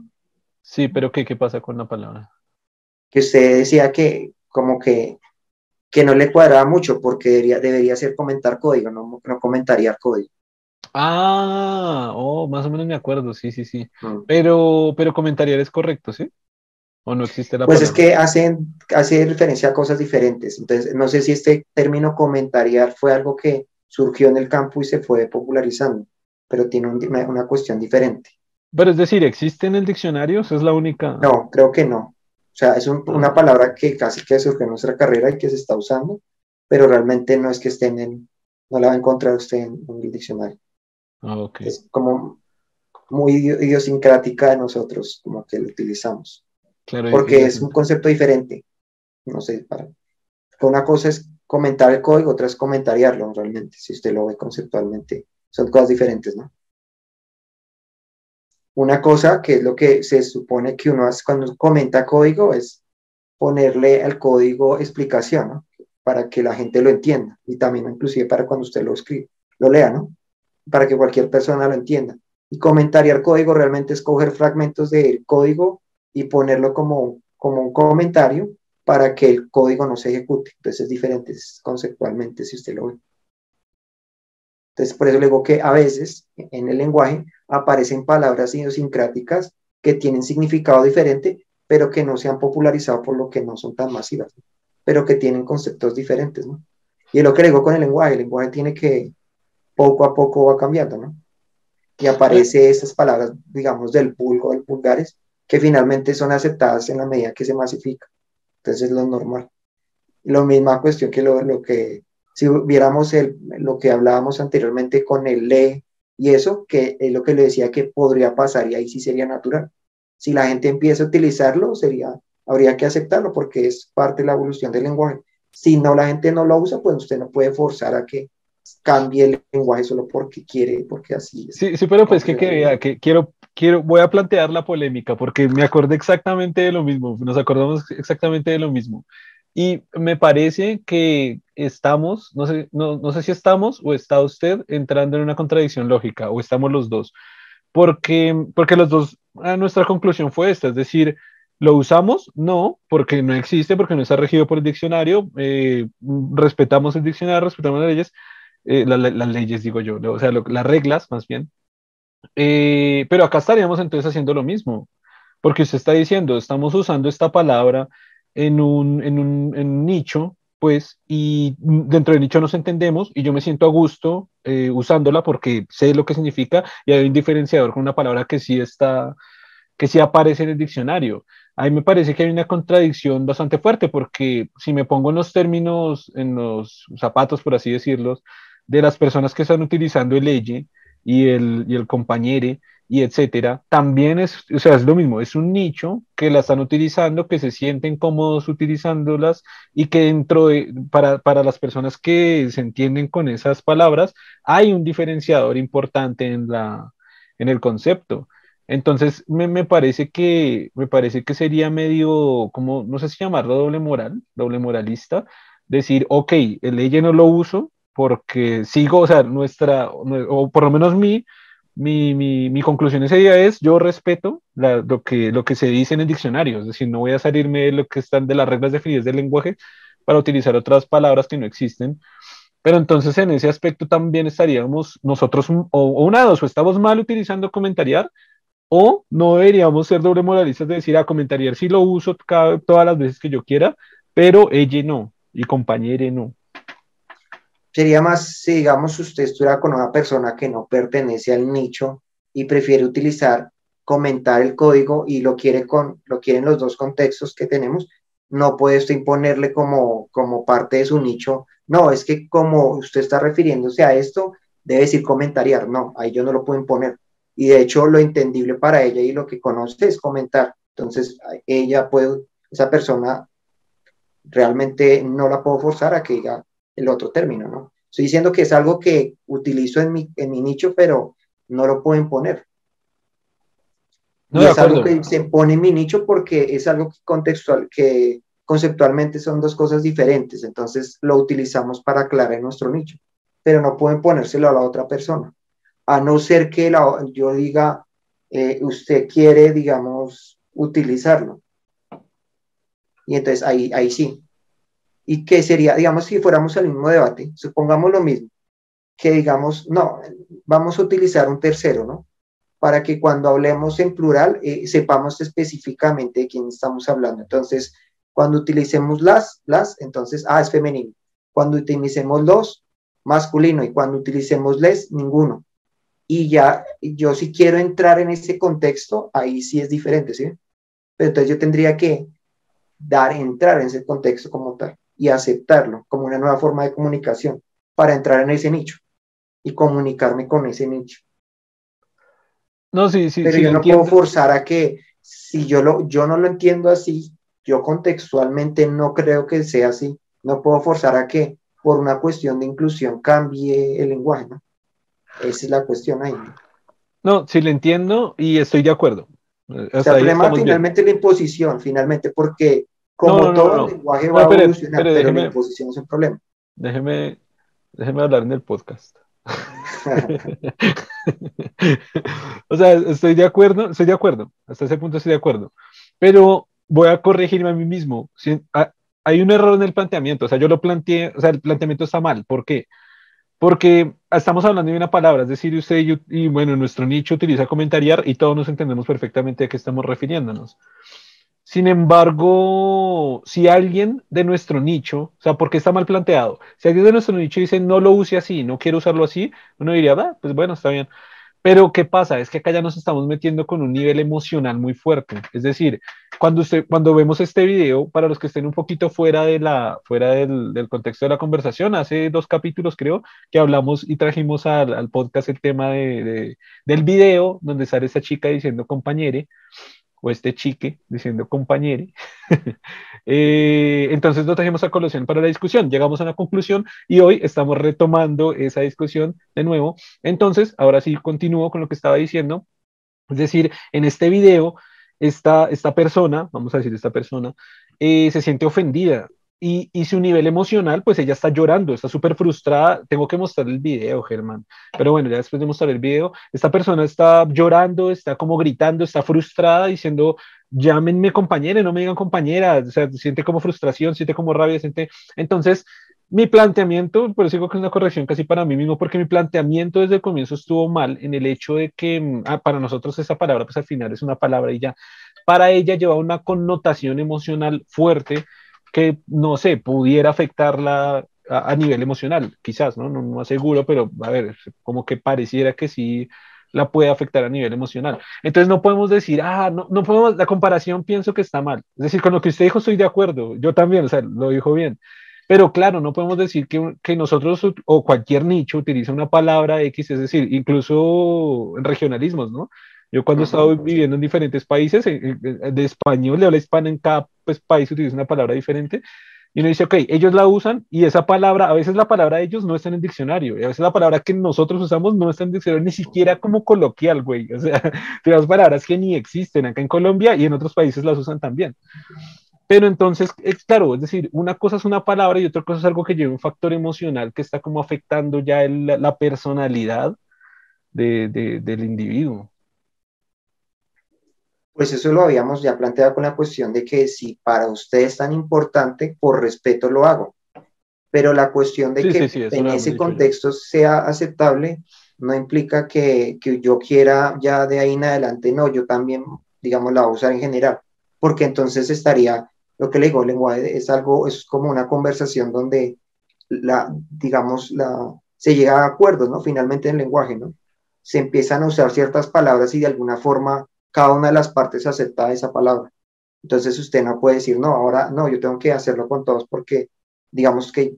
Speaker 1: Sí, pero ¿qué, ¿qué pasa con la palabra?
Speaker 2: Que usted decía que como que, que no le cuadraba mucho porque debería, debería ser comentar código, no, no comentariar código.
Speaker 1: Ah, oh, más o menos me acuerdo, sí, sí, sí. Mm. Pero, pero comentariar es correcto, ¿sí? ¿O no existe la
Speaker 2: Pues es que hacen, hace referencia a cosas diferentes. Entonces, no sé si este término comentariar fue algo que surgió en el campo y se fue popularizando, pero tiene una cuestión diferente.
Speaker 1: Pero es decir, ¿existe en el diccionario? ¿Esa es la única?
Speaker 2: No, creo que no. O sea, es una ah. palabra que casi que surgió en nuestra carrera y que se está usando, pero realmente no es que esté en el, no la va a encontrar usted en, el diccionario.
Speaker 1: Ah, okay.
Speaker 2: Es como muy idiosincrática de nosotros, como que lo utilizamos porque es un concepto diferente. No sé, para, una cosa es comentar el código, otra es comentariarlo realmente, si usted lo ve conceptualmente. Son cosas diferentes, ¿no? Una cosa que es lo que se supone que uno hace cuando comenta código es ponerle al código explicación, ¿no? Para que la gente lo entienda y también inclusive para cuando usted lo escribe, lo lea, ¿no? Para que cualquier persona lo entienda. Y comentariar código realmente es coger fragmentos del código y ponerlo como, como un comentario para que el código no se ejecute. Entonces es diferente conceptualmente si usted lo ve. Entonces por eso le digo que a veces en el lenguaje aparecen palabras idiosincráticas que tienen significado diferente, pero que no se han popularizado por lo que no son tan masivas, pero que tienen conceptos diferentes, ¿no? Y es lo que le digo con el lenguaje, el lenguaje tiene que poco a poco va cambiando, ¿no? Y aparece esas palabras, digamos, del vulgo, del vulgares, que finalmente son aceptadas en la medida que se masifica. Entonces es lo normal. Lo misma cuestión que lo, lo que, si viéramos el, lo que hablábamos anteriormente con el le y eso, que es lo que le decía que podría pasar y ahí sí sería natural. Si la gente empieza a utilizarlo, sería, habría que aceptarlo porque es parte de la evolución del lenguaje. Si no, la gente no lo usa, pues usted no puede forzar a que cambie el lenguaje solo porque quiere, porque así
Speaker 1: es. Sí, sí pero pues que, que, que quiero quiero, voy a plantear la polémica porque me acordé exactamente de lo mismo, nos acordamos exactamente de lo mismo. Y me parece que estamos, no sé, no, no sé si estamos o está usted entrando en una contradicción lógica o estamos los dos, porque, porque los dos, nuestra conclusión fue esta, es decir, ¿Lo usamos? No, porque no existe, porque no está regido por el diccionario. Eh, respetamos el diccionario, respetamos las leyes, eh, las leyes digo yo, o sea, las reglas más bien, eh, pero acá estaríamos entonces haciendo lo mismo, porque usted está diciendo, estamos usando esta palabra en un, en un, nicho, pues, y dentro del nicho nos entendemos y yo me siento a gusto eh, usándola porque sé lo que significa y hay un diferenciador con una palabra que sí está, que sí aparece en el diccionario. A mí me parece que hay una contradicción bastante fuerte porque si me pongo en los términos, en los zapatos, por así decirlos, de las personas que están utilizando el ley y el, y el compañere, y etcétera, también es, o sea, es lo mismo, es un nicho que la están utilizando, que se sienten cómodos utilizándolas y que dentro de, para, para las personas que se entienden con esas palabras, hay un diferenciador importante en, la, en el concepto. Entonces, me, me, parece que, me parece que sería medio, como, no sé si llamarlo doble moral, doble moralista, decir, ok, el ley no lo uso porque sigo, o sea, nuestra, o por lo menos mi, mi, mi, mi, conclusión ese día es, yo respeto lo, que, lo que se dice en el diccionario, es decir, no voy a salirme de lo que están de las reglas definidas del lenguaje para utilizar otras palabras que no existen. Pero entonces en ese aspecto también estaríamos nosotros, o, o una dos, o estamos mal utilizando comentariar, o no deberíamos ser doble moralistas de decir, a ah, comentariar sí lo uso cada, todas las veces que yo quiera, pero ella no, y compañere no.
Speaker 2: Sería más si, digamos, usted estuviera con una persona que no pertenece al nicho y prefiere utilizar, comentar el código y lo quiere con, lo quieren los dos contextos que tenemos, no puede usted imponerle como, como parte de su nicho. No, es que como usted está refiriéndose a esto, debe decir comentariar. No, ahí yo no lo puedo imponer. Y de hecho, lo entendible para ella y lo que conoce es comentar. Entonces, ella puede, esa persona realmente no la puedo forzar a que diga el otro término, ¿no? Estoy diciendo que es algo que utilizo en mi, en mi nicho, pero no lo puedo imponer. No, es algo que se pone en mi nicho porque es algo que contextual, que conceptualmente son dos cosas diferentes, entonces lo utilizamos para aclarar nuestro nicho, pero no pueden ponérselo a la otra persona, a no ser que la, yo diga, eh, usted quiere, digamos, utilizarlo. Y entonces ahí, ahí sí, y que sería, digamos, si fuéramos al mismo debate, supongamos lo mismo, que digamos, no, vamos a utilizar un tercero, ¿no? Para que cuando hablemos en plural eh, sepamos específicamente de quién estamos hablando. Entonces, cuando utilicemos las, las, entonces, ah, es femenino. Cuando utilicemos los, masculino. Y cuando utilicemos les, ninguno. Y ya, yo si quiero entrar en ese contexto, ahí sí es diferente, ¿sí? Pero entonces yo tendría que dar, entrar en ese contexto como tal y aceptarlo como una nueva forma de comunicación para entrar en ese nicho y comunicarme con ese nicho.
Speaker 1: No, sí, sí.
Speaker 2: Pero yo no puedo forzar a que si yo, lo, yo no lo entiendo así, yo contextualmente no creo que sea así, no puedo forzar a que por una cuestión de inclusión cambie el lenguaje, ¿no? Esa es la cuestión ahí.
Speaker 1: No, sí lo entiendo y estoy de acuerdo.
Speaker 2: O sea, el problema finalmente la imposición, finalmente, porque como todo el lenguaje va a evolucionar, pero, la imposición es un problema.
Speaker 1: Déjeme, déjeme hablar en el podcast. o sea, estoy de acuerdo, estoy de acuerdo, hasta ese punto estoy de acuerdo, pero voy a corregirme a mí mismo. hay un error en el planteamiento, o sea, yo lo planteé, o sea, el planteamiento está mal, ¿por qué? Porque estamos hablando de una palabra, es decir, usted y, y bueno, nuestro nicho utiliza comentariar y todos nos entendemos perfectamente a qué estamos refiriéndonos. Sin embargo, si alguien de nuestro nicho, o sea, porque está mal planteado, si alguien de nuestro nicho dice no lo use así, no quiero usarlo así, uno diría, va, pues bueno, está bien. Pero ¿qué pasa? Es que acá ya nos estamos metiendo con un nivel emocional muy fuerte. Es decir, cuando, usted, cuando vemos este video, para los que estén un poquito fuera, de la, fuera del, contexto de la conversación, hace dos capítulos creo que hablamos y trajimos al, podcast el tema de, del video donde sale esa chica diciendo compañere o este chique diciendo compañero. Eh, entonces lo trajimos a colación para la discusión, llegamos a una conclusión y hoy estamos retomando esa discusión de nuevo. Entonces, ahora sí continúo con lo que estaba diciendo. Es decir, en este video, esta, esta persona, vamos a decir esta persona, eh, se siente ofendida y, y, su nivel emocional, pues ella está llorando, está súper frustrada. Tengo que mostrar el video, Germán. Pero bueno, ya después de mostrar el video, esta persona está llorando, está como gritando, está frustrada, diciendo, llámenme compañera, no me digan compañera. O sea, siente como frustración, siente como rabia, siente. Entonces, mi planteamiento, por eso digo que es una corrección casi para mí mismo, porque mi planteamiento desde el comienzo estuvo mal en el hecho de que mm, ah, para nosotros esa palabra, pues al final es una palabra y ya, para ella lleva una connotación emocional fuerte que, no sé, pudiera afectarla a, nivel emocional, quizás, ¿no? ¿no? No aseguro, pero a ver, como que pareciera que sí la puede afectar a nivel emocional. Entonces no podemos decir, ah, no, no podemos, la comparación pienso que está mal. Es decir, con lo que usted dijo estoy de acuerdo, yo también, o sea, lo dijo bien. Pero claro, no podemos decir que, que nosotros o cualquier nicho utilice una palabra X, es decir, incluso en regionalismos, ¿no? Yo cuando he estado viviendo en diferentes países, de español, de habla hispana, en cada pues, país utiliza una palabra diferente. Y uno dice, ok, ellos la usan y esa palabra, a veces la palabra de ellos no está en el diccionario, y a veces la palabra que nosotros usamos no está en el diccionario, ni siquiera como coloquial, güey. O sea, tenemos palabras que ni existen acá en Colombia y en otros países las usan también. Pero entonces, es claro, es decir, una cosa es una palabra y otra cosa es algo que lleva un factor emocional que está como afectando ya la personalidad de, del individuo.
Speaker 2: Pues eso lo habíamos ya planteado con la cuestión de que si para usted es tan importante, por respeto lo hago. Pero la cuestión de que en ese contexto sea aceptable no implica que, que, yo quiera ya de ahí en adelante, no, yo también, digamos, la voy a usar en general, porque entonces estaría, lo que le digo, el lenguaje es algo, es como una conversación donde la, digamos, la, se llega a acuerdos, ¿no? Finalmente en el lenguaje, ¿no? Se empiezan a usar ciertas palabras y de alguna forma cada una de las partes acepta esa palabra. Entonces usted no puede decir, no, ahora no, yo tengo que hacerlo con todos porque digamos que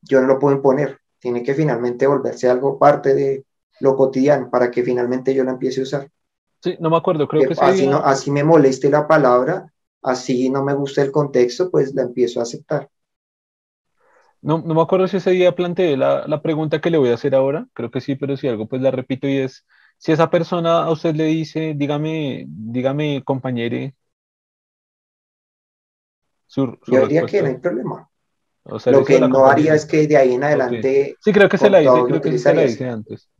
Speaker 2: yo no lo puedo imponer. Tiene que finalmente volverse algo parte de lo cotidiano para que finalmente yo la empiece a usar.
Speaker 1: Sí, no me acuerdo, creo que,
Speaker 2: así, no, así me moleste la palabra, así no me gusta el contexto, pues la empiezo a aceptar.
Speaker 1: No, no me acuerdo si ese día planteé la, la, pregunta que le voy a hacer ahora, creo que sí, pero si algo, pues la repito y es, si esa persona a usted le dice, dígame, dígame, compañere.
Speaker 2: Yo diría que no hay problema. lo que no haría es que de ahí en adelante.
Speaker 1: Sí, creo que se la dice, creo que se la antes.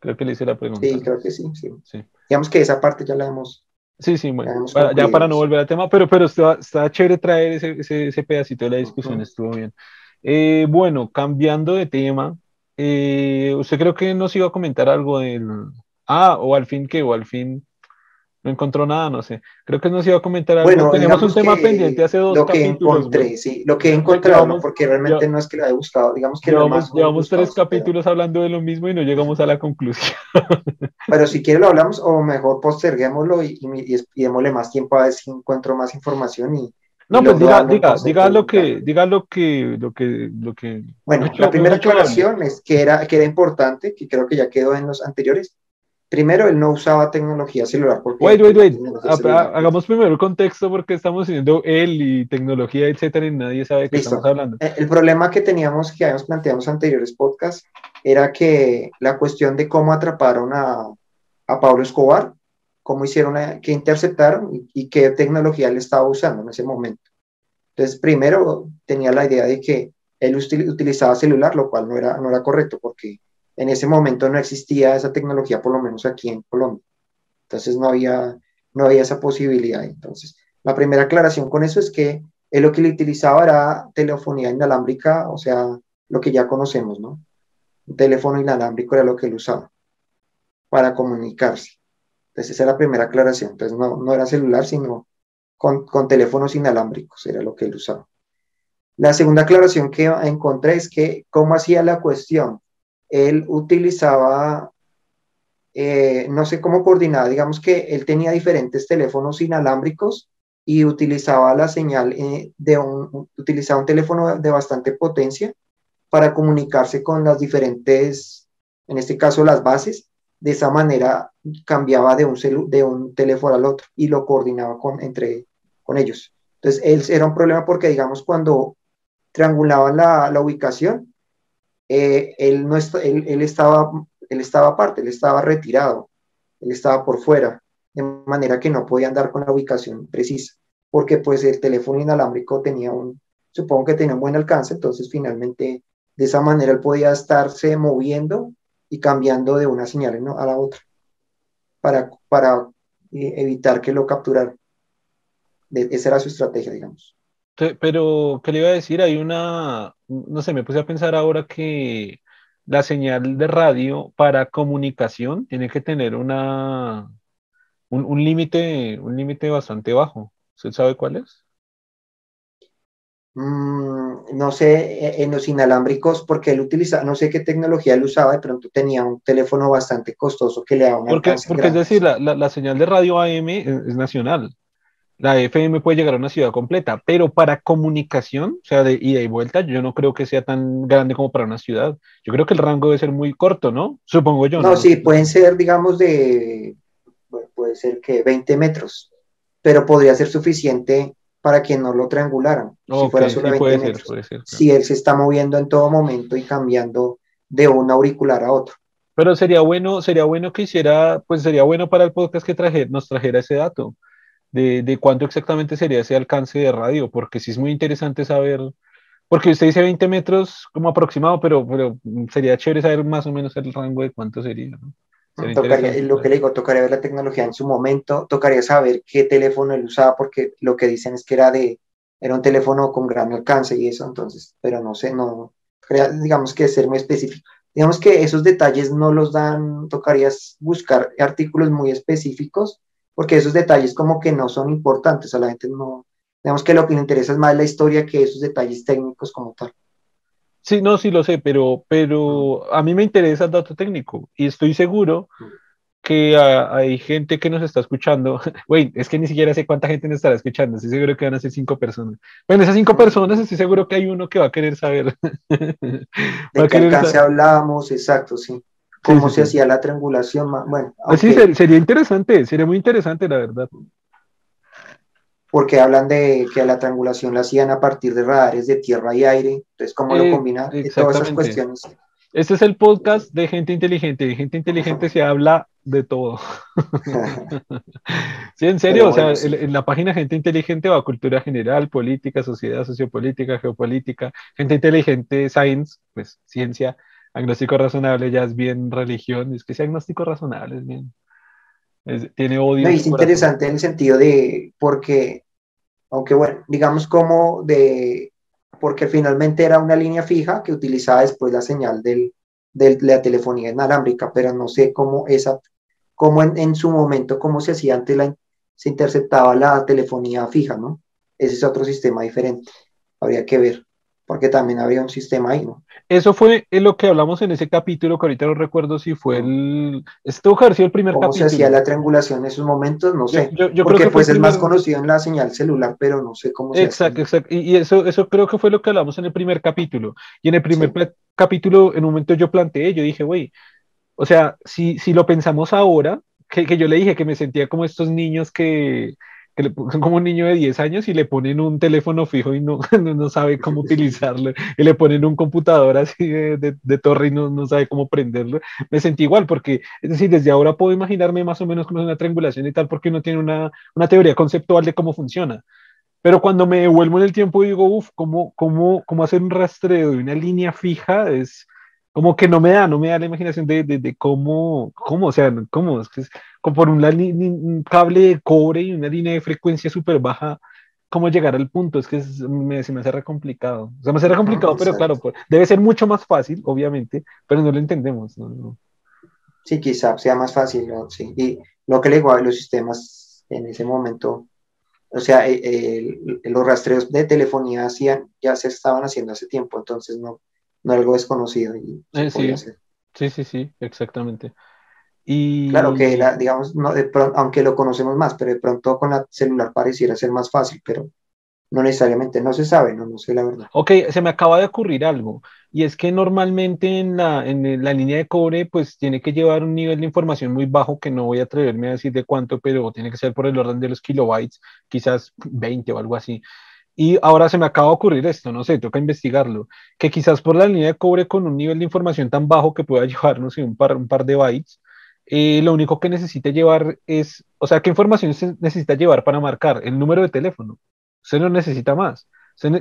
Speaker 1: Creo que le hice la pregunta.
Speaker 2: Sí, creo que sí, sí. Digamos que esa parte ya la hemos.
Speaker 1: Sí, sí, bueno, ya para no volver al tema, pero, pero está, está chévere traer ese, ese, pedacito de la discusión, estuvo bien. Eh, bueno, cambiando de tema, eh, usted creo que nos iba a comentar algo del, Ah, o al fin que, o al fin no encontró nada, no sé. Creo que nos iba a comentar algo.
Speaker 2: Bueno, teníamos un tema pendiente hace dos lo que encontré, sí, lo que he encontrado, porque realmente no es que lo haya buscado, digamos que
Speaker 1: llevamos, llevamos tres capítulos hablando de lo mismo y no llegamos a la conclusión.
Speaker 2: Pero si quiere lo hablamos o mejor posterguémoslo y, y, démosle más tiempo a ver si encuentro más información y,
Speaker 1: no, pues diga, diga, diga lo que, diga lo que, lo que, lo que.
Speaker 2: Bueno, la primera aclaración es que era, que era importante, que creo que ya quedó en los anteriores, Primero, él no usaba tecnología celular.
Speaker 1: Porque wait, wait, wait. Hagamos primero el contexto porque estamos diciendo él y tecnología, etcétera, y nadie sabe de qué estamos hablando.
Speaker 2: Eh, el problema que teníamos, que habíamos planteado en anteriores podcasts, era que la cuestión de cómo atraparon a, a Pablo Escobar, cómo hicieron, a, qué interceptaron y, qué tecnología él estaba usando en ese momento. Entonces, primero tenía la idea de que él utilizaba celular, lo cual no era, no era correcto porque en ese momento no existía esa tecnología, por lo menos aquí en Colombia. Entonces no había, no había esa posibilidad. Entonces, la primera aclaración con eso es que él lo que le utilizaba era telefonía inalámbrica, o sea, lo que ya conocemos, ¿no? Un teléfono inalámbrico era lo que él usaba para comunicarse. Entonces, esa es la primera aclaración. Entonces, no, no era celular, sino con, con teléfonos inalámbricos, era lo que él usaba. La segunda aclaración que encontré es que cómo hacía la cuestión él utilizaba, eh, no sé cómo coordinar, digamos que él tenía diferentes teléfonos inalámbricos y utilizaba la señal eh, de un, utilizaba un teléfono de bastante potencia para comunicarse con las diferentes, en este caso las bases, de esa manera cambiaba de un, de un teléfono al otro y lo coordinaba con, entre, con ellos. Entonces, él era un problema porque, digamos, cuando triangulaban la, la ubicación, eh, él, no él, estaba, él estaba aparte, él estaba retirado, él estaba por fuera, de manera que no podía andar con la ubicación precisa, porque pues el teléfono inalámbrico tenía un, supongo que tenía un buen alcance, entonces finalmente de esa manera él podía estarse moviendo y cambiando de una señal a la otra para, para eh, evitar que lo capturaran. esa era su estrategia, digamos.
Speaker 1: Pero, ¿qué le iba a decir? Hay una, no sé, me puse a pensar ahora que la señal de radio para comunicación tiene que tener una, un límite, un límite bastante bajo. ¿Usted sabe cuál es?
Speaker 2: Mm, no sé, e, en los inalámbricos, porque él utiliza, no sé qué tecnología él usaba, de pronto tenía un teléfono bastante costoso que le daba un
Speaker 1: Porque, porque es decir, la, la, señal de radio AM es, nacional. La FM puede llegar a una ciudad completa, pero para comunicación, o sea, de ida y vuelta, yo no creo que sea tan grande como para una ciudad. Yo creo que el rango debe ser muy corto, ¿no? Supongo yo.
Speaker 2: No, ¿no? sí, pueden ser, digamos, de, puede ser que 20 metros, pero podría ser suficiente para que no lo triangularan. si fuera solamente Si él se está moviendo en todo momento y cambiando de un auricular a otro.
Speaker 1: Pero sería bueno, sería bueno que hiciera, pues sería bueno para el podcast que traje, nos trajera ese dato de, de cuánto exactamente sería ese alcance de radio, porque sí es muy interesante saber, porque usted dice 20 metros como aproximado, pero, pero sería chévere saber más o menos el rango de cuánto sería, ¿no?
Speaker 2: Tocaría, lo que le digo, tocaría ver la tecnología en su momento, tocaría saber qué teléfono él usaba, porque lo que dicen es que era de, era un teléfono con gran alcance y eso, entonces, pero no sé, no, digamos que ser muy específico. Digamos que esos detalles no los dan, tocaría buscar artículos muy específicos, porque esos detalles como que no son importantes, a la gente no, digamos que lo que le interesa es más la historia que esos detalles técnicos como tal.
Speaker 1: Sí, no, sí lo sé, pero, pero a mí me interesa el dato técnico y estoy seguro que hay gente que nos está escuchando. Güey, es que ni siquiera sé cuánta gente nos estará escuchando. Estoy seguro que van a ser cinco personas. Bueno, esas cinco personas estoy seguro que hay uno que va a querer saber.
Speaker 2: ¿De qué alcance hablábamos? Exacto, sí. ¿Cómo se hacía la triangulación? Bueno,
Speaker 1: pues sí, sería interesante, sería muy interesante, la verdad
Speaker 2: porque hablan de que la triangulación la hacían a partir de radares de tierra y aire, entonces cómo lo combinan, todas esas cuestiones.
Speaker 1: Este es el podcast de gente inteligente, de gente inteligente se habla de todo. sí, en serio, o sea, en, la página Gente Inteligente va cultura general, política, sociedad, sociopolítica, geopolítica, gente inteligente, science, pues ciencia, agnóstico razonable ya es bien religión, es que sea agnóstico razonable es bien. tiene odio.
Speaker 2: es interesante en el sentido de, porque aunque bueno, digamos como de, porque finalmente era una línea fija que utilizaba después la señal del, de la telefonía inalámbrica, pero no sé cómo esa, cómo en, su momento, cómo se hacía antes la, se interceptaba la telefonía fija, ¿no? Ese es otro sistema diferente, habría que ver porque también había un sistema ahí, ¿no?
Speaker 1: Eso fue lo que hablamos en ese capítulo, que ahorita no recuerdo si fue el... Esto sido el primer
Speaker 2: ¿Cómo
Speaker 1: capítulo.
Speaker 2: se hacía la triangulación en esos momentos? No sé. Yo, yo, porque creo que pues es más conocido en la señal celular, pero no sé cómo
Speaker 1: se Exacto, exacto. Y, eso, eso creo que fue lo que hablamos en el primer capítulo. Y en el primer capítulo, en un momento yo planteé, yo dije, güey, o sea, si, si lo pensamos ahora, que, que yo le dije que me sentía como estos niños que que le pongan como un niño de 10 años y le ponen un teléfono fijo y no, no, sabe cómo utilizarlo, y le ponen un computador así de, de, torre y no, no, sabe cómo prenderlo. Me sentí igual, porque, es decir, desde ahora puedo imaginarme más o menos cómo es una triangulación y tal, porque uno tiene una, una teoría conceptual de cómo funciona. Pero cuando me vuelvo en el tiempo y digo, uff, ¿cómo, cómo, ¿cómo hacer un rastreo de una línea fija? Es, como que no me da, no me da la imaginación de, de, de cómo, cómo, o sea, cómo, es que es como por un, un, cable de cobre y una línea de frecuencia súper baja, cómo llegar al punto, es que me, se me hace re complicado, o sea, me hace re complicado, pero claro, pues, debe ser mucho más fácil, obviamente, pero no lo entendemos, ¿no?
Speaker 2: Sí, quizá sea más fácil, ¿no? sí, y lo que le digo a los sistemas en ese momento, o sea, eh, los rastreos de telefonía hacían, ya se estaban haciendo hace tiempo, entonces no, no algo desconocido. Y
Speaker 1: eh, sí. sí, sí, sí, exactamente. Y...
Speaker 2: Claro que, digamos, no, de pronto, aunque lo conocemos más, pero de pronto con la celular pareciera ser más fácil, pero no necesariamente, no se sabe, no, no sé la verdad.
Speaker 1: Ok, se me acaba de ocurrir algo, y es que normalmente en la, en la línea de cobre, pues tiene que llevar un nivel de información muy bajo, que no voy a atreverme a decir de cuánto, pero tiene que ser por el orden de los kilobytes, quizás 20 o algo así. Y ahora se me acaba de ocurrir esto, no sé, toca investigarlo, que quizás por la línea de cobre con un nivel de información tan bajo que pueda llevar, no sé, un par, un par de bytes, eh, lo único que necesita llevar es, o sea, ¿qué información se necesita llevar para marcar? El número de teléfono. Usted no necesita más.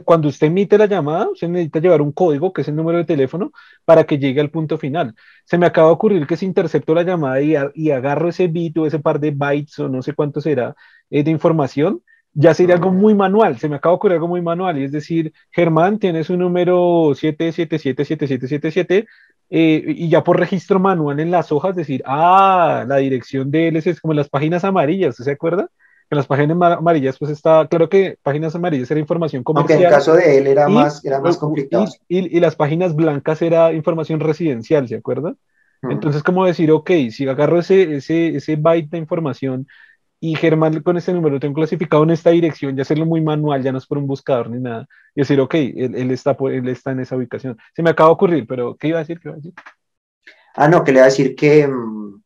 Speaker 1: cuando usted emite la llamada, usted necesita llevar un código, que es el número de teléfono, para que llegue al punto final. Se me acaba de ocurrir que si intercepto la llamada y, y agarro ese bit o ese par de bytes o no sé cuánto será eh, de información, ya sería algo muy manual, se me acaba de ocurrir algo muy manual, y es decir, Germán tiene su número 7777777, eh, y ya por registro manual en las hojas decir, ah, la dirección de él es como las páginas amarillas, ¿se acuerda? Que las páginas amarillas, pues está, claro que páginas amarillas era información comercial.
Speaker 2: Aunque en el caso de él era más, era más complicado.
Speaker 1: Y, las páginas blancas era información residencial, ¿se acuerda? Entonces, como decir, ok, si agarro ese, ese, ese byte de información y Germán con este número lo tengo clasificado en esta dirección, ya hacerlo muy manual, ya no es por un buscador ni nada, y decir, ok, él, está, en esa ubicación. Se me acaba de ocurrir, pero ¿qué iba a decir?
Speaker 2: Ah, no, que le iba a decir que mm,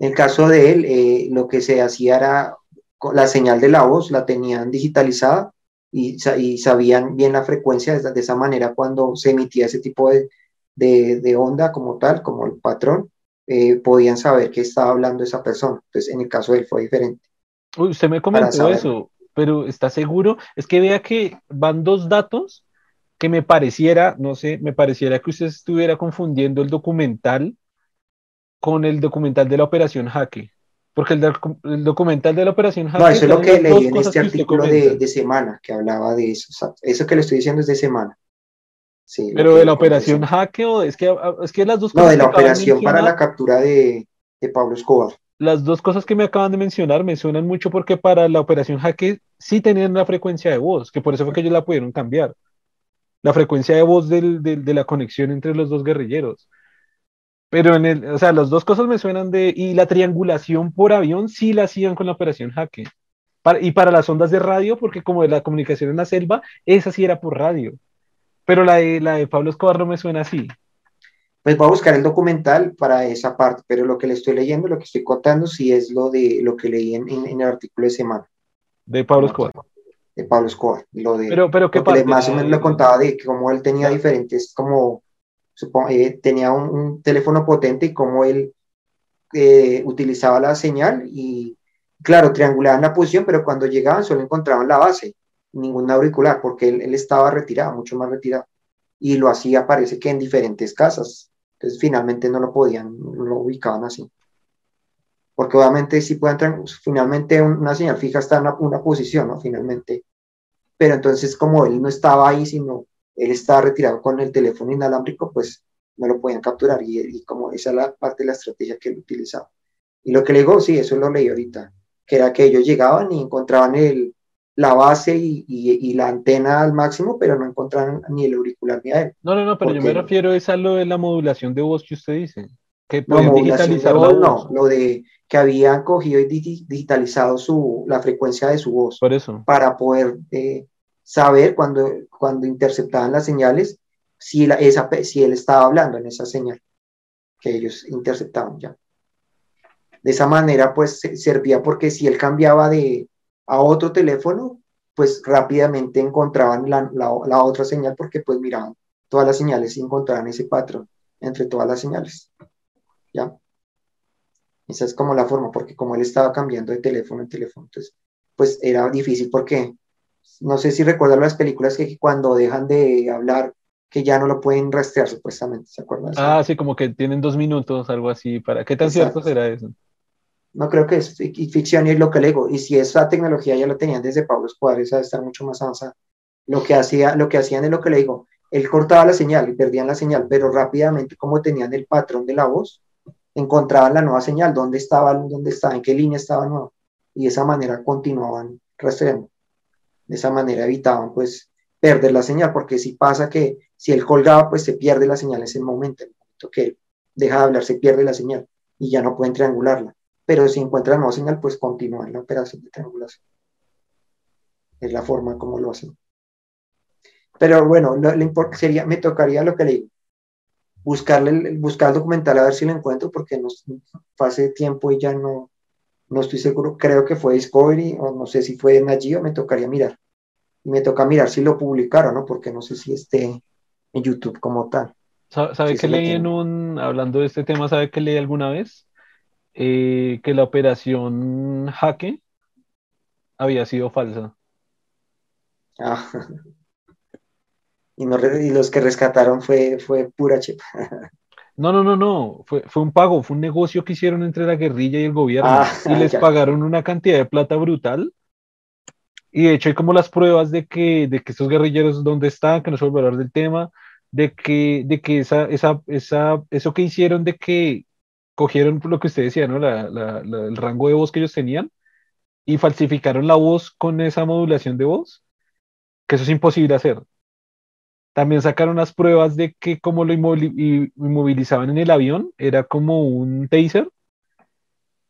Speaker 2: en caso de él, eh, lo que se hacía era la señal de la voz, la tenían digitalizada y, sabían bien la frecuencia de, esa manera cuando se emitía ese tipo de onda como tal, como el patrón, eh, podían saber que estaba hablando esa persona. Entonces, en el caso de él fue diferente.
Speaker 1: Uy, usted me comentó eso, pero ¿está seguro? Es que vea que van dos datos que me pareciera, no sé, me pareciera que usted estuviera confundiendo el documental con el documental de la operación Jaque. Porque el, el documental de la operación
Speaker 2: Jaque. No, eso es lo que leí en este artículo de, de, semana que hablaba de eso. eso que le estoy diciendo es de semana
Speaker 1: pero de la operación hackeo, es que, ah, es que las dos
Speaker 2: cosas. No, de la operación para la captura de, de, Pablo Escobar.
Speaker 1: Las dos cosas que me acaban de mencionar me suenan mucho porque para la operación hackeo sí tenían la frecuencia de voz, que por eso fue que ellos la pudieron cambiar. La frecuencia de voz del, de la conexión entre los dos guerrilleros. Pero en el, o sea, las dos cosas me suenan de. Y la triangulación por avión sí la hacían con la operación Jaque. y para las ondas de radio, porque como de la comunicación en la selva, esa sí era por radio. Pero la de, la de Pablo Escobar no me suena así.
Speaker 2: Pues voy a buscar el documental para esa parte, pero lo que le estoy leyendo, lo que estoy contando, sí es lo de lo que leí en, en, el artículo de semana.
Speaker 1: De Pablo Escobar.
Speaker 2: De Pablo Escobar. Lo de,
Speaker 1: pero, pero ¿qué
Speaker 2: más o menos lo contaba de como él tenía diferentes, como supongo, eh, tenía un, teléfono potente y como él eh, utilizaba la señal y, claro, triangulaban la posición, pero cuando llegaban solo encontraban la base ningún auricular, porque él, estaba retirado, mucho más retirado, y lo hacía, parece que en diferentes casas. Entonces, finalmente no lo podían, no lo ubicaban así. Porque obviamente si pueden entrar, finalmente una señal fija está en una, posición, ¿no? Finalmente. Pero entonces, como él no estaba ahí, sino él estaba retirado con el teléfono inalámbrico, pues no lo podían capturar. Y, y como esa es la parte de la estrategia que él utilizaba. Y lo que le digo, sí, eso lo leí ahorita, que era que ellos llegaban y encontraban el, la base y, la antena al máximo, pero no encontraron ni el auricular ni a él.
Speaker 1: No, no, no, pero yo me refiero a lo de la modulación de voz que usted dice. Que
Speaker 2: no, digitalizar voz, no, lo de que habían cogido y digitalizado su, la frecuencia de su voz.
Speaker 1: Por eso.
Speaker 2: Para poder eh, saber cuando, cuando interceptaban las señales si, la, esa, si él estaba hablando en esa señal que ellos interceptaban ya. De esa manera, pues servía porque si él cambiaba de, a otro teléfono, pues rápidamente encontraban la, la, otra señal porque pues miraban todas las señales y encontraban ese patrón entre todas las señales. ¿Ya? Esa es como la forma, porque como él estaba cambiando de teléfono en teléfono, entonces, pues era difícil porque, no sé si recuerdan las películas que cuando dejan de hablar, que ya no lo pueden rastrear supuestamente, ¿se acuerdan?
Speaker 1: Ah, sí, como que tienen dos minutos, algo así, para, ¿qué tan cierto será eso?
Speaker 2: No creo que es ficción y es lo que le digo. Y si esa tecnología ya la tenían desde Pablo Escobar, esa debe estar mucho más avanzada. Lo que, hacía, lo que hacían es lo que le digo. Él cortaba la señal y perdían la señal, pero rápidamente, como tenían el patrón de la voz, encontraban la nueva señal, dónde estaba, dónde estaba, en qué línea estaba nueva. Y de esa manera continuaban rastreando. De esa manera evitaban, pues, perder la señal, porque si pasa que si él colgaba, pues se pierde la señal en ese momento. En el momento que deja de hablar, se pierde la señal y ya no pueden triangularla pero si encuentran nueva señal, pues continúan la operación de triangulación. Es la forma como lo hacen. Pero bueno, lo, sería, me tocaría lo que le digo, buscarle, buscar el documental a ver si lo encuentro, porque no, hace tiempo y ya no, no estoy seguro, creo que fue Discovery, o no sé si fue en me tocaría mirar. Y me toca mirar si lo publicaron, ¿no? Porque no sé si esté en YouTube como tal.
Speaker 1: ¿Sabe, que leí en un, hablando de este tema, sabe que leí alguna vez? Eh, que la operación Jaque había sido falsa.
Speaker 2: Ah. Y, los que rescataron fue, fue pura chepa.
Speaker 1: No, no, no, no. Fue, fue, un pago, fue un negocio que hicieron entre la guerrilla y el gobierno. Ah, y les pagaron una cantidad de plata brutal. Y de hecho hay como las pruebas de que, de que estos guerrilleros dónde están, que no se vuelve a hablar del tema, de que, de que esa, esa, esa, eso que hicieron de que cogieron lo que usted decía, ¿no? el rango de voz que ellos tenían y falsificaron la voz con esa modulación de voz, que eso es imposible hacer. También sacaron unas pruebas de que como lo inmovilizaban en el avión, era como un taser,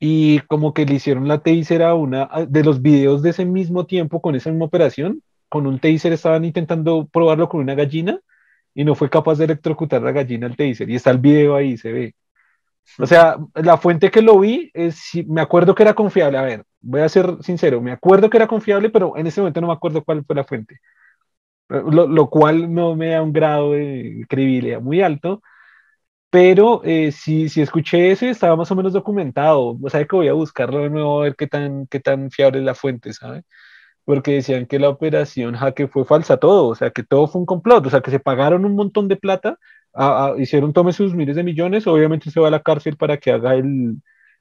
Speaker 1: y como que le hicieron la taser a una de los videos de ese mismo tiempo con esa misma operación, con un taser estaban intentando probarlo con una gallina y no fue capaz de electrocutar la gallina al taser y está el video ahí, se ve. O sea, la fuente que lo vi, es, me acuerdo que era confiable. A ver, voy a ser sincero, me acuerdo que era confiable, pero en ese momento no me acuerdo cuál fue la fuente. Lo, lo cual no me da un grado de credibilidad muy alto, pero eh, si, si escuché eso estaba más o menos documentado. O sea, que voy a buscarlo de nuevo a ver qué tan, qué tan fiable es la fuente, ¿sabes? Porque decían que la operación jaque fue falsa todo, o sea, que todo fue un complot, o sea, que se pagaron un montón de plata hicieron tome sus miles de millones, obviamente se va a la cárcel para que haga el,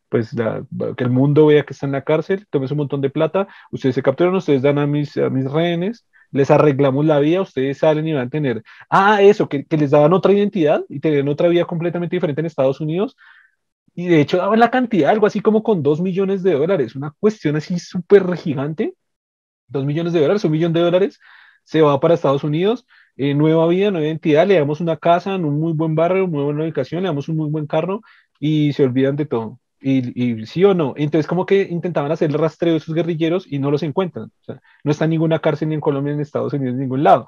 Speaker 1: pues que el mundo vea que está en la cárcel, tome un montón de plata, ustedes se capturan, ustedes dan a mis, a mis rehenes, les arreglamos la vida, ustedes salen y van a tener, ah, eso, que, que les daban otra identidad y tenían otra vida completamente diferente en Estados Unidos, y de hecho daban la cantidad, algo así como con dos millones de dólares, una cuestión así súper gigante, dos millones de dólares, un millón de dólares, se va para Estados Unidos, eh, nueva vida, nueva identidad, le damos una casa en un muy buen barrio, muy buena ubicación, le damos un muy buen carro y se olvidan de todo. Y, sí o no. Entonces como que intentaban hacer el rastreo de esos guerrilleros y no los encuentran. O sea, no está en ninguna cárcel ni en Colombia, ni en Estados Unidos, en ningún lado.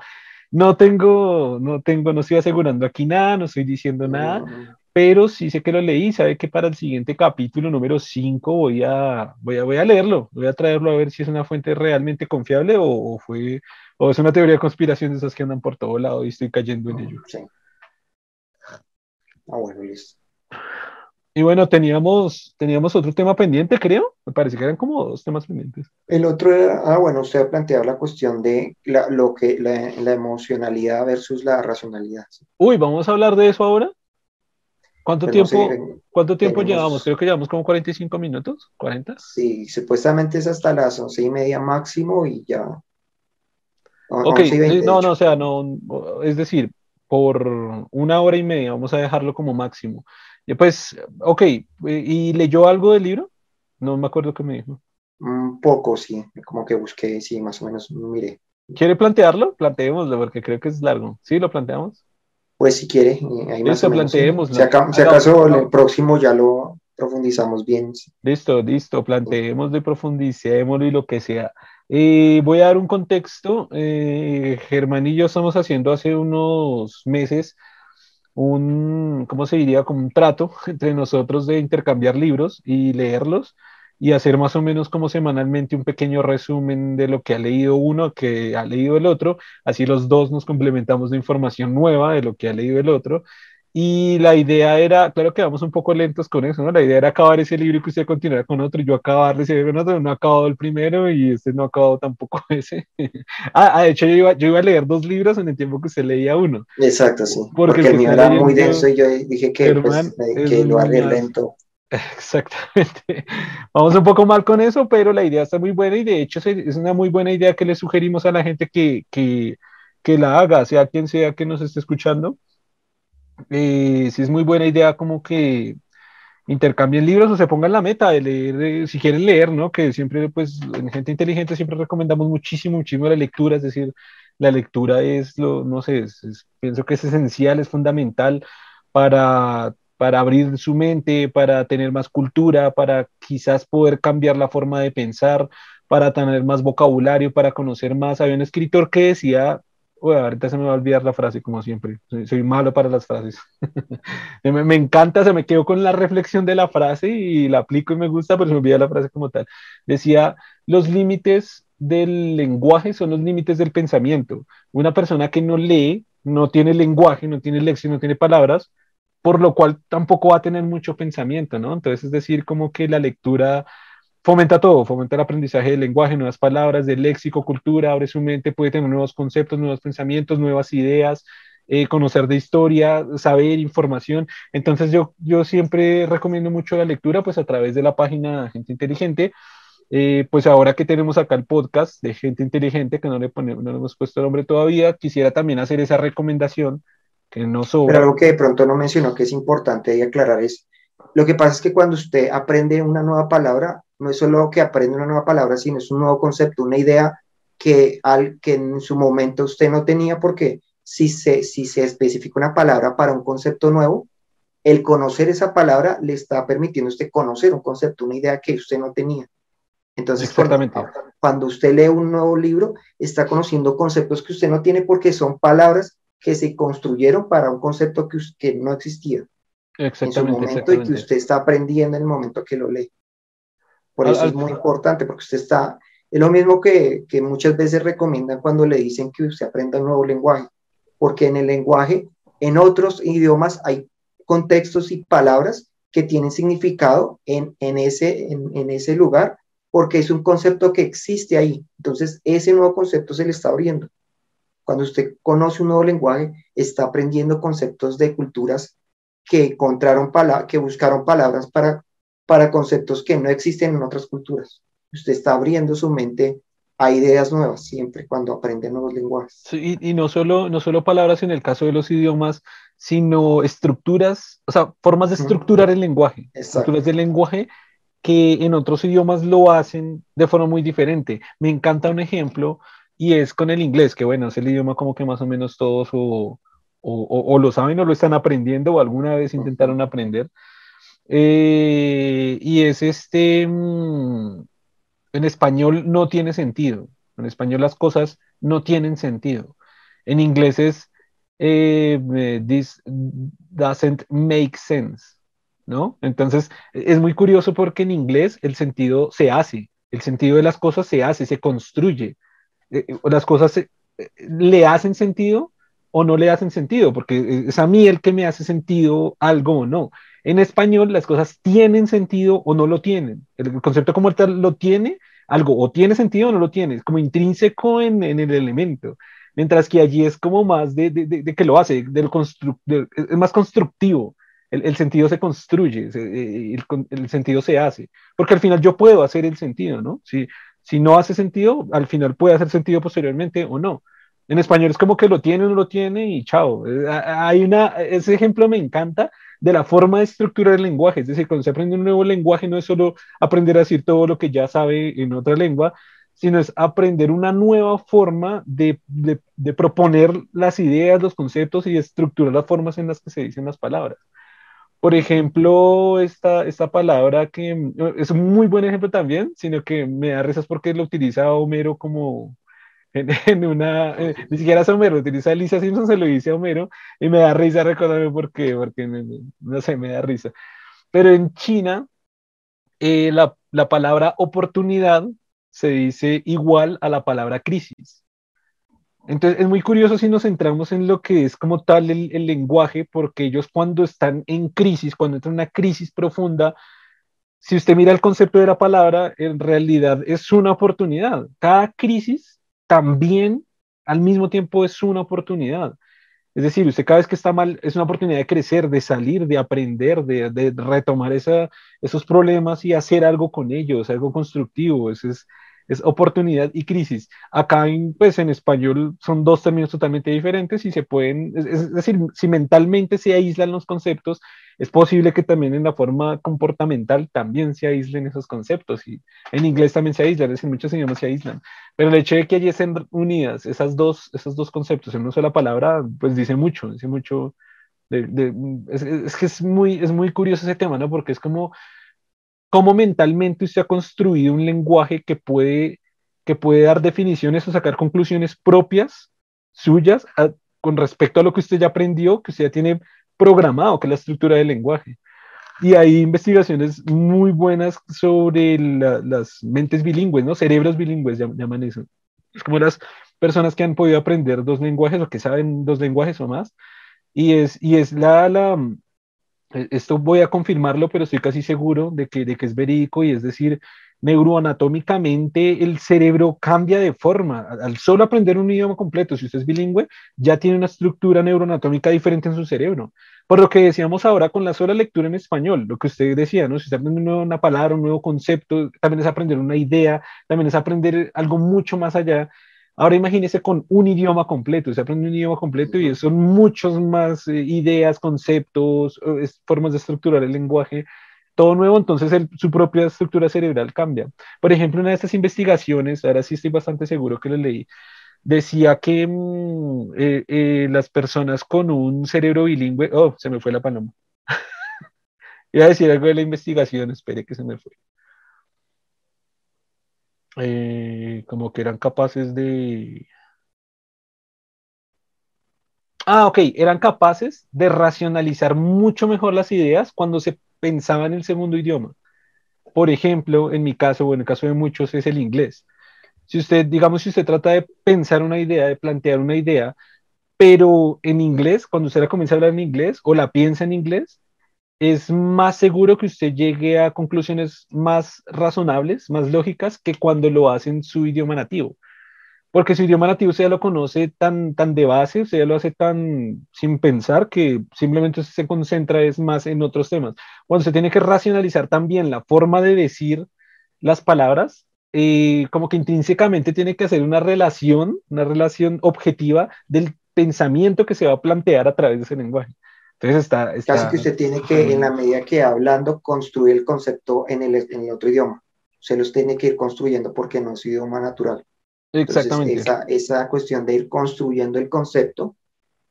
Speaker 1: No tengo, no tengo, no estoy asegurando aquí nada, no estoy diciendo nada, pero sí sé que lo leí, sabe que para el siguiente capítulo número 5 voy a, voy, a, voy a leerlo, voy a traerlo a ver si es una fuente realmente confiable o fue o es una teoría de conspiración de esas que andan por todo lado y estoy cayendo en ello. Sí.
Speaker 2: Ah, bueno, listo.
Speaker 1: Y bueno, teníamos, teníamos otro tema pendiente, creo. Me parece que eran como dos temas pendientes.
Speaker 2: El otro era, ah, bueno, usted ha planteado la cuestión de la, lo que, la, la emocionalidad versus la racionalidad.
Speaker 1: Uy, vamos a hablar de eso ahora. ¿Cuánto tiempo, ¿cuánto tiempo llevamos? Creo que llevamos como 45 minutos, 40.
Speaker 2: Sí, supuestamente es hasta las once y media máximo y ya
Speaker 1: Ok, no, no, o sea, no, es decir, por una hora y media vamos a dejarlo como máximo. Y pues, ok, ¿y leyó algo del libro? No me acuerdo qué me dijo.
Speaker 2: Un poco, sí, como que busqué, sí, más o menos, mire.
Speaker 1: ¿Quiere plantearlo? Planteémoslo, porque creo que es largo. ¿Sí, lo planteamos?
Speaker 2: Pues si quiere, ahí más o menos. Si, acaso el próximo ya lo profundizamos bien.
Speaker 1: Listo, listo, planteemos de profundicémoslo y lo que sea. Eh, voy a dar un contexto. Eh, Germán y yo estamos haciendo hace unos meses un, ¿cómo se diría? Como un trato entre nosotros de intercambiar libros y leerlos y hacer más o menos como semanalmente un pequeño resumen de lo que ha leído uno, que ha leído el otro. Así los dos nos complementamos de información nueva de lo que ha leído el otro y la idea era, claro que vamos un poco lentos con eso, ¿no? La idea era acabar ese libro y que usted continuara con otro y yo acabar ese con otro. No ha acabado el primero y este no ha acabado tampoco ese. Ah, ah, de hecho, yo iba, yo iba a leer dos libros en el tiempo que usted leía uno.
Speaker 2: Exacto, sí. Porque, el mío era muy denso y yo dije que, pues, que lo haría lento.
Speaker 1: Exactamente. Vamos un poco mal con eso, pero la idea está muy buena y de hecho es una muy buena idea que le sugerimos a la gente que, que, que la haga, sea quien sea que nos esté escuchando eh, si es muy buena idea como que intercambien libros o se pongan la meta de leer, eh, si quieren leer, ¿no? Que siempre, pues, en Gente Inteligente siempre recomendamos muchísimo, muchísimo la lectura, es decir, la lectura es lo, no sé, pienso que es esencial, es fundamental para, para abrir su mente, para tener más cultura, para quizás poder cambiar la forma de pensar, para tener más vocabulario, para conocer más. Había un escritor que decía ahorita se me va a olvidar la frase, como siempre. Soy, malo para las frases. me, encanta, se me quedo con la reflexión de la frase y la aplico y me gusta, pero se me olvida la frase como tal. Decía, los límites del lenguaje son los límites del pensamiento. Una persona que no lee, no tiene lenguaje, no tiene lección, no tiene palabras, por lo cual tampoco va a tener mucho pensamiento, ¿no? Entonces, es decir, como que la lectura fomenta todo, fomenta el aprendizaje del lenguaje, nuevas palabras, del léxico, cultura, abre su mente, puede tener nuevos conceptos, nuevos pensamientos, nuevas ideas, eh, conocer de historia, saber información. Entonces yo, yo siempre recomiendo mucho la lectura, pues a través de la página Gente Inteligente. Eh, pues ahora que tenemos acá el podcast de Gente Inteligente, que no le, ponemos, no le hemos puesto nombre todavía, quisiera también hacer esa recomendación que no sobra.
Speaker 2: Pero algo que de pronto no mencionó que es importante y aclarar es, lo que pasa es que cuando usted aprende una nueva palabra, no es solo que aprende una nueva palabra, sino es un nuevo concepto, una idea que, al, que en su momento usted no tenía, porque si se, si se especifica una palabra para un concepto nuevo, el conocer esa palabra le está permitiendo a usted conocer un concepto, una idea que usted no tenía. Entonces, cuando, usted lee un nuevo libro, está conociendo conceptos que usted no tiene porque son palabras que se construyeron para un concepto que, que no existía en su momento y que usted está aprendiendo en el momento que lo lee. Por eso es muy importante, porque usted está, es lo mismo que, que muchas veces recomiendan cuando le dicen que usted aprenda un nuevo lenguaje, porque en el lenguaje, en otros idiomas hay contextos y palabras que tienen significado en, en ese, en, en, ese lugar, porque es un concepto que existe ahí. Entonces, ese nuevo concepto se le está abriendo. Cuando usted conoce un nuevo lenguaje, está aprendiendo conceptos de culturas que encontraron que buscaron palabras para, para conceptos que no existen en otras culturas. Usted está abriendo su mente a ideas nuevas siempre cuando aprende nuevos lenguajes.
Speaker 1: Sí, y, no, solo, no solo palabras en el caso de los idiomas, sino estructuras, o sea, formas de estructurar el lenguaje, estructuras del lenguaje que en otros idiomas lo hacen de forma muy diferente. Me encanta un ejemplo y es con el inglés, que bueno, es el idioma como que más o menos todos o, o, lo saben o lo están aprendiendo o alguna vez intentaron aprender. Eh, y es este, mm, en español no tiene sentido, en español las cosas no tienen sentido. En inglés es eh, this doesn't make sense, ¿no? Entonces es muy curioso porque en inglés el sentido se hace, el sentido de las cosas se hace, se construye. Eh, eh, las cosas le hacen sentido o no le hacen sentido, porque es a mí el que me hace sentido algo o no. En español las cosas tienen sentido o no lo tienen. El concepto como tal lo tiene, algo o tiene sentido o no lo tiene, es como intrínseco en, el elemento mientras que allí es como más de, de, de que lo hace, del es más constructivo. El, sentido se construye, eh, el, el, sentido se hace, porque al final yo puedo hacer el sentido, ¿no? Si, si no hace sentido, al final puede hacer sentido posteriormente o no. En español es como que lo tiene o no lo tiene y chao. Eh, hay una, ese ejemplo me encanta de la forma de estructurar el lenguaje, es decir, cuando se aprende un nuevo lenguaje no es solo aprender a decir todo lo que ya sabe en otra lengua, sino es aprender una nueva forma de, de, proponer las ideas, los conceptos y estructurar las formas en las que se dicen las palabras. Por ejemplo, esta, esta palabra que es un muy buen ejemplo también, sino que me da risas porque lo utiliza Homero como en, una, eh, ni siquiera es Homero, utiliza Alicia Simpson, se lo dice a Homero y me da risa recordarme por qué, porque no sé, me da risa. Pero en China, eh, la, la palabra oportunidad se dice igual a la palabra crisis. Entonces es muy curioso si nos centramos en lo que es como tal el, lenguaje, porque ellos cuando están en crisis, cuando entran en una crisis profunda, si usted mira el concepto de la palabra, en realidad es una oportunidad. Cada crisis también al mismo tiempo es una oportunidad. Es decir, usted cada vez que está mal es una oportunidad de crecer, de salir, de aprender, de, retomar esos problemas y hacer algo con ellos, algo constructivo. Es, es oportunidad y crisis. Acá, en, pues en español son dos términos totalmente diferentes y se pueden, es, decir, si mentalmente se aíslan los conceptos, es posible que también en la forma comportamental también se aíslen esos conceptos y en inglés también se aíslan, es decir, muchos idiomas se aíslan. Pero el hecho de que allí estén unidas esas dos, esos dos conceptos en una sola palabra, pues dice mucho, dice mucho. Es, es, que es muy, es muy curioso ese tema, ¿no? Porque es como cómo mentalmente usted ha construido un lenguaje que puede, que puede dar definiciones o sacar conclusiones propias, suyas, con respecto a lo que usted ya aprendió, que usted ya tiene programado, que es la estructura del lenguaje. Y hay investigaciones muy buenas sobre las mentes bilingües, ¿no? Cerebros bilingües llaman eso. Es como las personas que han podido aprender dos lenguajes o que saben dos lenguajes o más. Y es, y es la, la, esto voy a confirmarlo, pero estoy casi seguro de que, de que es verídico y es decir, neuroanatómicamente el cerebro cambia de forma. Al solo aprender un idioma completo, si usted es bilingüe, ya tiene una estructura neuroanatómica diferente en su cerebro. Por lo que decíamos ahora con la sola lectura en español, lo que usted decía, ¿no? Si usted aprende una palabra, un nuevo concepto, también es aprender una idea, también es aprender algo mucho más allá Ahora imagínese con un idioma completo, se aprende un idioma completo y son muchos más eh, ideas, conceptos, formas de estructurar el lenguaje todo nuevo, entonces su propia estructura cerebral cambia. Por ejemplo, una de estas investigaciones, ahora sí estoy bastante seguro que lo leí, decía que mm, eh, eh, las personas con un cerebro bilingüe, oh, se me fue la paloma. Iba a decir algo de la investigación, espere que se me fue. Eh, como que eran capaces de... Ah, ok, eran capaces de racionalizar mucho mejor las ideas cuando se pensaba en el segundo idioma. Por ejemplo, en mi caso, o en el caso de muchos, es el inglés. Si usted, digamos, si usted trata de pensar una idea, de plantear una idea, pero en inglés, cuando usted la comienza a hablar en inglés o la piensa en inglés, es más seguro que usted llegue a conclusiones más razonables, más lógicas, que cuando lo hace en su idioma nativo porque su idioma nativo usted ya lo conoce tan, tan de base, usted ya lo hace tan sin pensar que simplemente se concentra es más en otros temas. Cuando se tiene que racionalizar también la forma de decir las palabras, eh, como que intrínsecamente tiene que hacer una relación, una relación objetiva del pensamiento que se va a plantear a través de ese lenguaje. Entonces está,
Speaker 2: Casi que usted tiene que, en la medida que hablando, construir el concepto en el, en el otro idioma. Se los tiene que ir construyendo porque no es idioma natural.
Speaker 1: Exactamente.
Speaker 2: esa, esa, cuestión de ir construyendo el concepto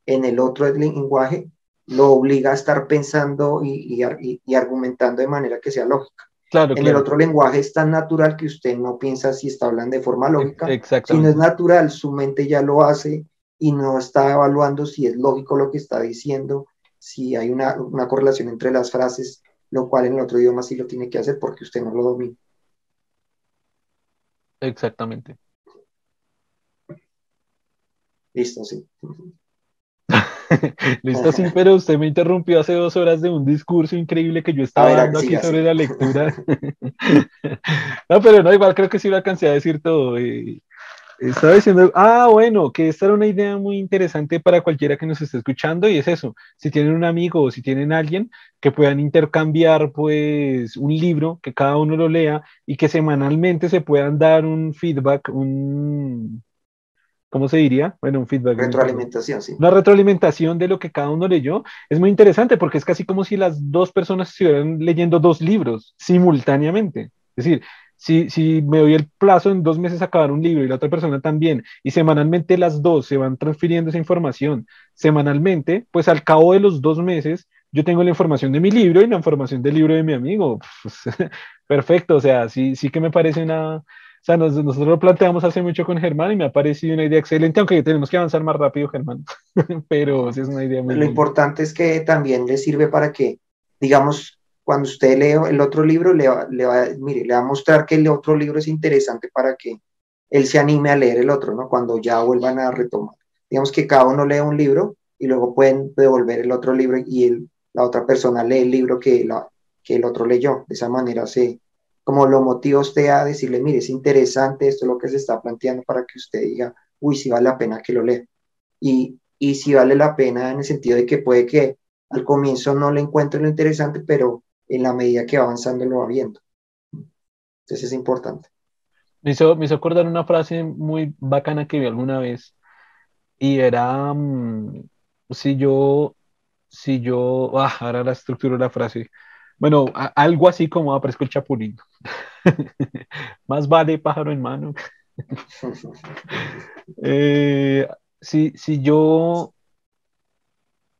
Speaker 2: en el otro lenguaje lo obliga a estar pensando y, y, argumentando de manera que sea lógica.
Speaker 1: Claro,
Speaker 2: en
Speaker 1: el
Speaker 2: otro lenguaje es tan natural que usted no piensa si está hablando de forma lógica.
Speaker 1: Si
Speaker 2: no es natural, su mente ya lo hace y no está evaluando si es lógico lo que está diciendo, si hay una, una correlación entre las frases, lo cual en el otro idioma sí lo tiene que hacer porque usted no lo domina.
Speaker 1: Exactamente.
Speaker 2: Listo, sí.
Speaker 1: Listo, sí, pero usted me interrumpió hace dos horas de un discurso increíble que yo estaba dando aquí sobre la lectura. no, pero no, igual creo que sí lo alcancé a decir todo. Eh, estaba diciendo, ah, bueno, que esta era una idea muy interesante para cualquiera que nos esté escuchando y es eso, si tienen un amigo o si tienen alguien que puedan intercambiar pues un libro, que cada uno lo lea y que semanalmente se puedan dar un feedback, un, ¿cómo se diría? Bueno, un feedback.
Speaker 2: Retroalimentación, sí.
Speaker 1: Una retroalimentación de lo que cada uno leyó. Es muy interesante porque es casi como si las dos personas estuvieran leyendo dos libros simultáneamente. Es decir, si, si me doy el plazo en dos meses a acabar un libro y la otra persona también, y semanalmente las dos se van transfiriendo esa información semanalmente, pues al cabo de los dos meses yo tengo la información de mi libro y la información del libro de mi amigo. perfecto, o sea, sí, sí que me parece una, o sea, nosotros lo planteamos hace mucho con Germán y me ha parecido una idea excelente, aunque tenemos que avanzar más rápido, Germán. Pero sí es una idea muy
Speaker 2: Lo importante es que también le sirve para que, digamos, cuando usted lee el otro libro, le va, le va, mire, le va a mostrar que el otro libro es interesante para que él se anime a leer el otro, ¿no? Cuando ya vuelvan a retomar. Digamos que cada uno lee un libro y luego pueden devolver el otro libro y el, la otra persona lee el libro que, la, que el otro leyó. De esa manera se, como lo motiva usted a decirle, mire, es interesante esto lo que se está planteando para que usted diga, uy, si vale la pena que lo lea. Y, y si vale la pena en el sentido de que puede que al comienzo no le encuentre lo interesante, pero en la medida que va avanzando lo va viendo. Entonces es importante.
Speaker 1: Me hizo, me hizo acordar una frase muy bacana que vi alguna vez y era, mm, si yo, si yo, ah, ahora la estructura de la frase, bueno, algo así como aparezco el chapulín. Más vale pájaro en mano. Eh, si, si yo.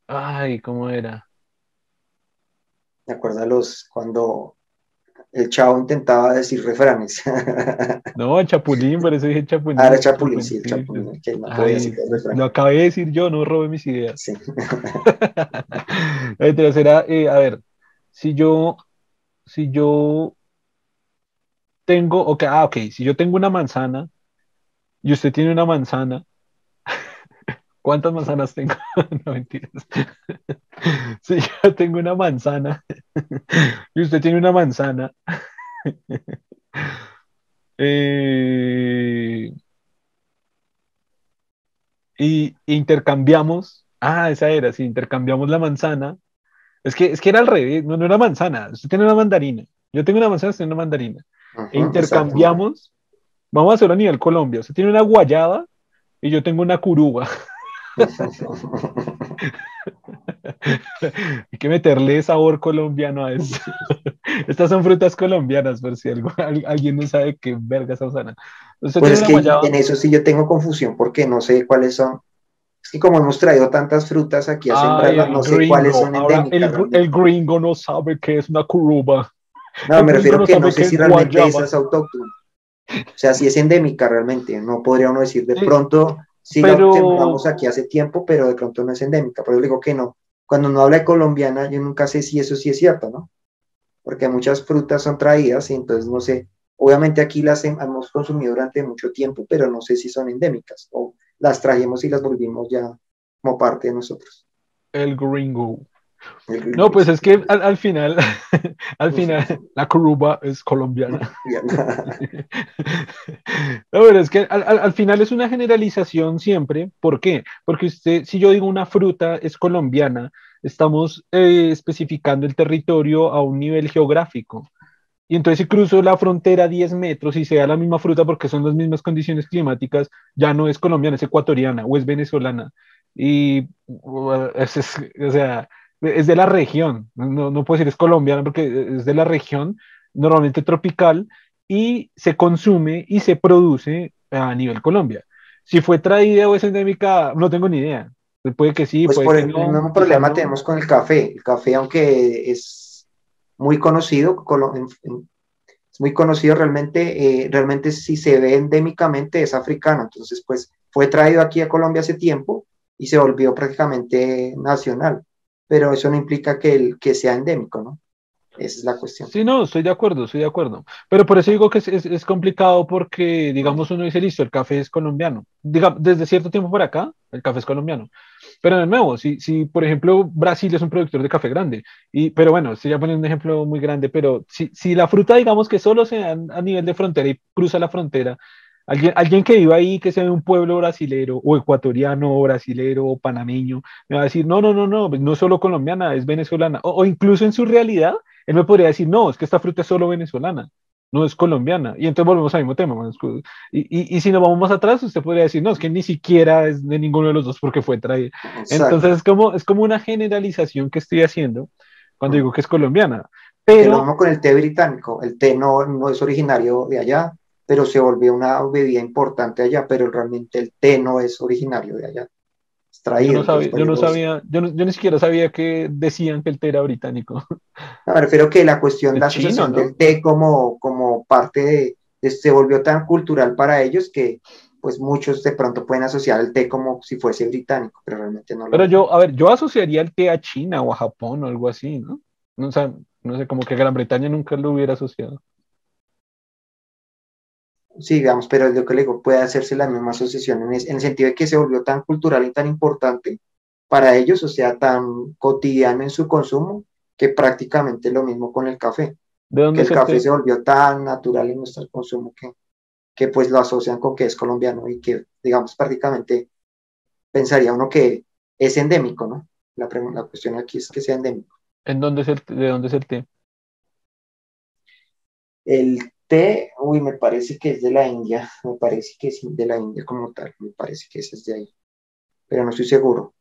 Speaker 1: Ay, ¿cómo era?
Speaker 2: Me acuerdo los cuando el chavo intentaba decir refranes.
Speaker 1: no, el chapulín, por eso dije chapulín.
Speaker 2: Ah, era chapulín, sí, el chapulín.
Speaker 1: lo acabé de decir yo, no robé mis ideas. Sí. Entonces era, eh, a ver, si yo, si yo tengo, ok, ah, ok, si yo tengo una manzana y usted tiene una manzana, ¿cuántas manzanas tengo? no mentiras. si yo tengo una manzana. Y usted tiene una manzana, eh, y intercambiamos, ah, esa era, si intercambiamos la manzana, es que, es que era al revés, no, no era manzana, usted tiene una mandarina, yo tengo una manzana, usted tiene una mandarina. e intercambiamos, vamos a hacerlo a nivel Colombia, usted tiene una guayaba y yo tengo una curuba. Hay que meterle sabor colombiano a eso. Estas son frutas colombianas, por si alguien no sabe qué verga son sana.
Speaker 2: Pues es que en eso sí yo tengo confusión porque no sé cuáles son. Es que como hemos traído tantas frutas aquí a sembrarlas, no sé cuáles son
Speaker 1: endémicas. El, el, gringo no sabe qué es una curuba.
Speaker 2: No, me refiero que no sé si realmente esa es autóctona. O sea, si es endémica realmente, no podría uno decir de pronto, sí pero... la sembramos aquí hace tiempo, pero de pronto no es endémica. Pero yo digo que no. Cuando uno habla de colombiana, yo nunca sé si eso sí es cierto, ¿no? Porque muchas frutas son traídas y entonces no sé. Obviamente aquí las hemos consumido durante mucho tiempo, pero no sé si son endémicas o las trajimos y las volvimos ya como parte de nosotros.
Speaker 1: El gringo. No, pues es que al, final, al final, la curuba es colombiana. no, pero es que al, final es una generalización siempre. ¿Por qué? Porque usted, si yo digo una fruta es colombiana, estamos eh, especificando el territorio a un nivel geográfico. Y entonces si cruzo la frontera 10 metros y sea la misma fruta porque son las mismas condiciones climáticas, ya no es colombiana, es ecuatoriana o es venezolana. Y, es, o sea, es de la región, no, no puedo decir es colombiana porque es de la región, normalmente tropical, y se consume y se produce a nivel Colombia. Si fue traída o es endémica, no tengo ni idea. Puede que sí,
Speaker 2: pues
Speaker 1: puede
Speaker 2: por
Speaker 1: que
Speaker 2: el mismo problema tenemos con el café. El café, aunque es muy conocido, es muy conocido realmente, eh, realmente si se ve endémicamente es africano. Entonces, pues fue traído aquí a Colombia hace tiempo y se volvió prácticamente nacional pero eso no implica que, el, que sea endémico, ¿no? Esa es la cuestión.
Speaker 1: Sí, no, estoy de acuerdo, estoy de acuerdo. Pero por eso digo que es, es, complicado porque, digamos, uno dice, listo, el café es colombiano. Diga, desde cierto tiempo por acá, el café es colombiano. Pero de nuevo, si, si por ejemplo Brasil es un productor de café grande, y, pero bueno, estoy ya un ejemplo muy grande, pero si, si la fruta, digamos que solo sea a nivel de frontera y cruza la frontera, Alguien, alguien que viva ahí, que sea de un pueblo brasilero, o ecuatoriano, o brasilero, o panameño, me va a decir, no, no, no, no, no es solo colombiana, es venezolana. O, incluso en su realidad, él me podría decir, no, es que esta fruta es solo venezolana, no es colombiana. Y entonces volvemos al mismo tema. Y, y, y, si nos vamos más atrás, usted podría decir, no, es que ni siquiera es de ninguno de los dos porque fue traída. Entonces es como, es como una generalización que estoy haciendo cuando digo que es colombiana. Pero...
Speaker 2: vamos con el té británico. El té no, no es originario de allá, pero se volvió una bebida importante allá, pero realmente el té no es originario de allá.
Speaker 1: yo no, sabía, yo, no sabía yo, ni siquiera sabía que decían que el té era británico.
Speaker 2: me refiero que la cuestión de la asociación del té como, como parte de, se volvió tan cultural para ellos que pues muchos de pronto pueden asociar el té como si fuese británico, pero realmente no
Speaker 1: lo Pero yo, a ver, yo asociaría el té a China o a Japón o algo así, ¿no? O sea, no sé, como que Gran Bretaña nunca lo hubiera asociado.
Speaker 2: Sí, digamos, pero lo que le digo, puede hacerse la misma asociación en, el sentido de que se volvió tan cultural y tan importante para ellos, o sea, tan cotidiano en su consumo, que prácticamente lo mismo con el café. ¿De dónde que el café se volvió tan natural en nuestro consumo que, que pues lo asocian con que es colombiano y que, digamos, prácticamente pensaría uno que es endémico, ¿no? La, la cuestión aquí es que sea endémico.
Speaker 1: ¿En dónde es el, ¿De dónde es el té?
Speaker 2: El uy, me parece que es de la India, me parece que es de la India como tal, me parece que ese es de ahí, pero no estoy seguro.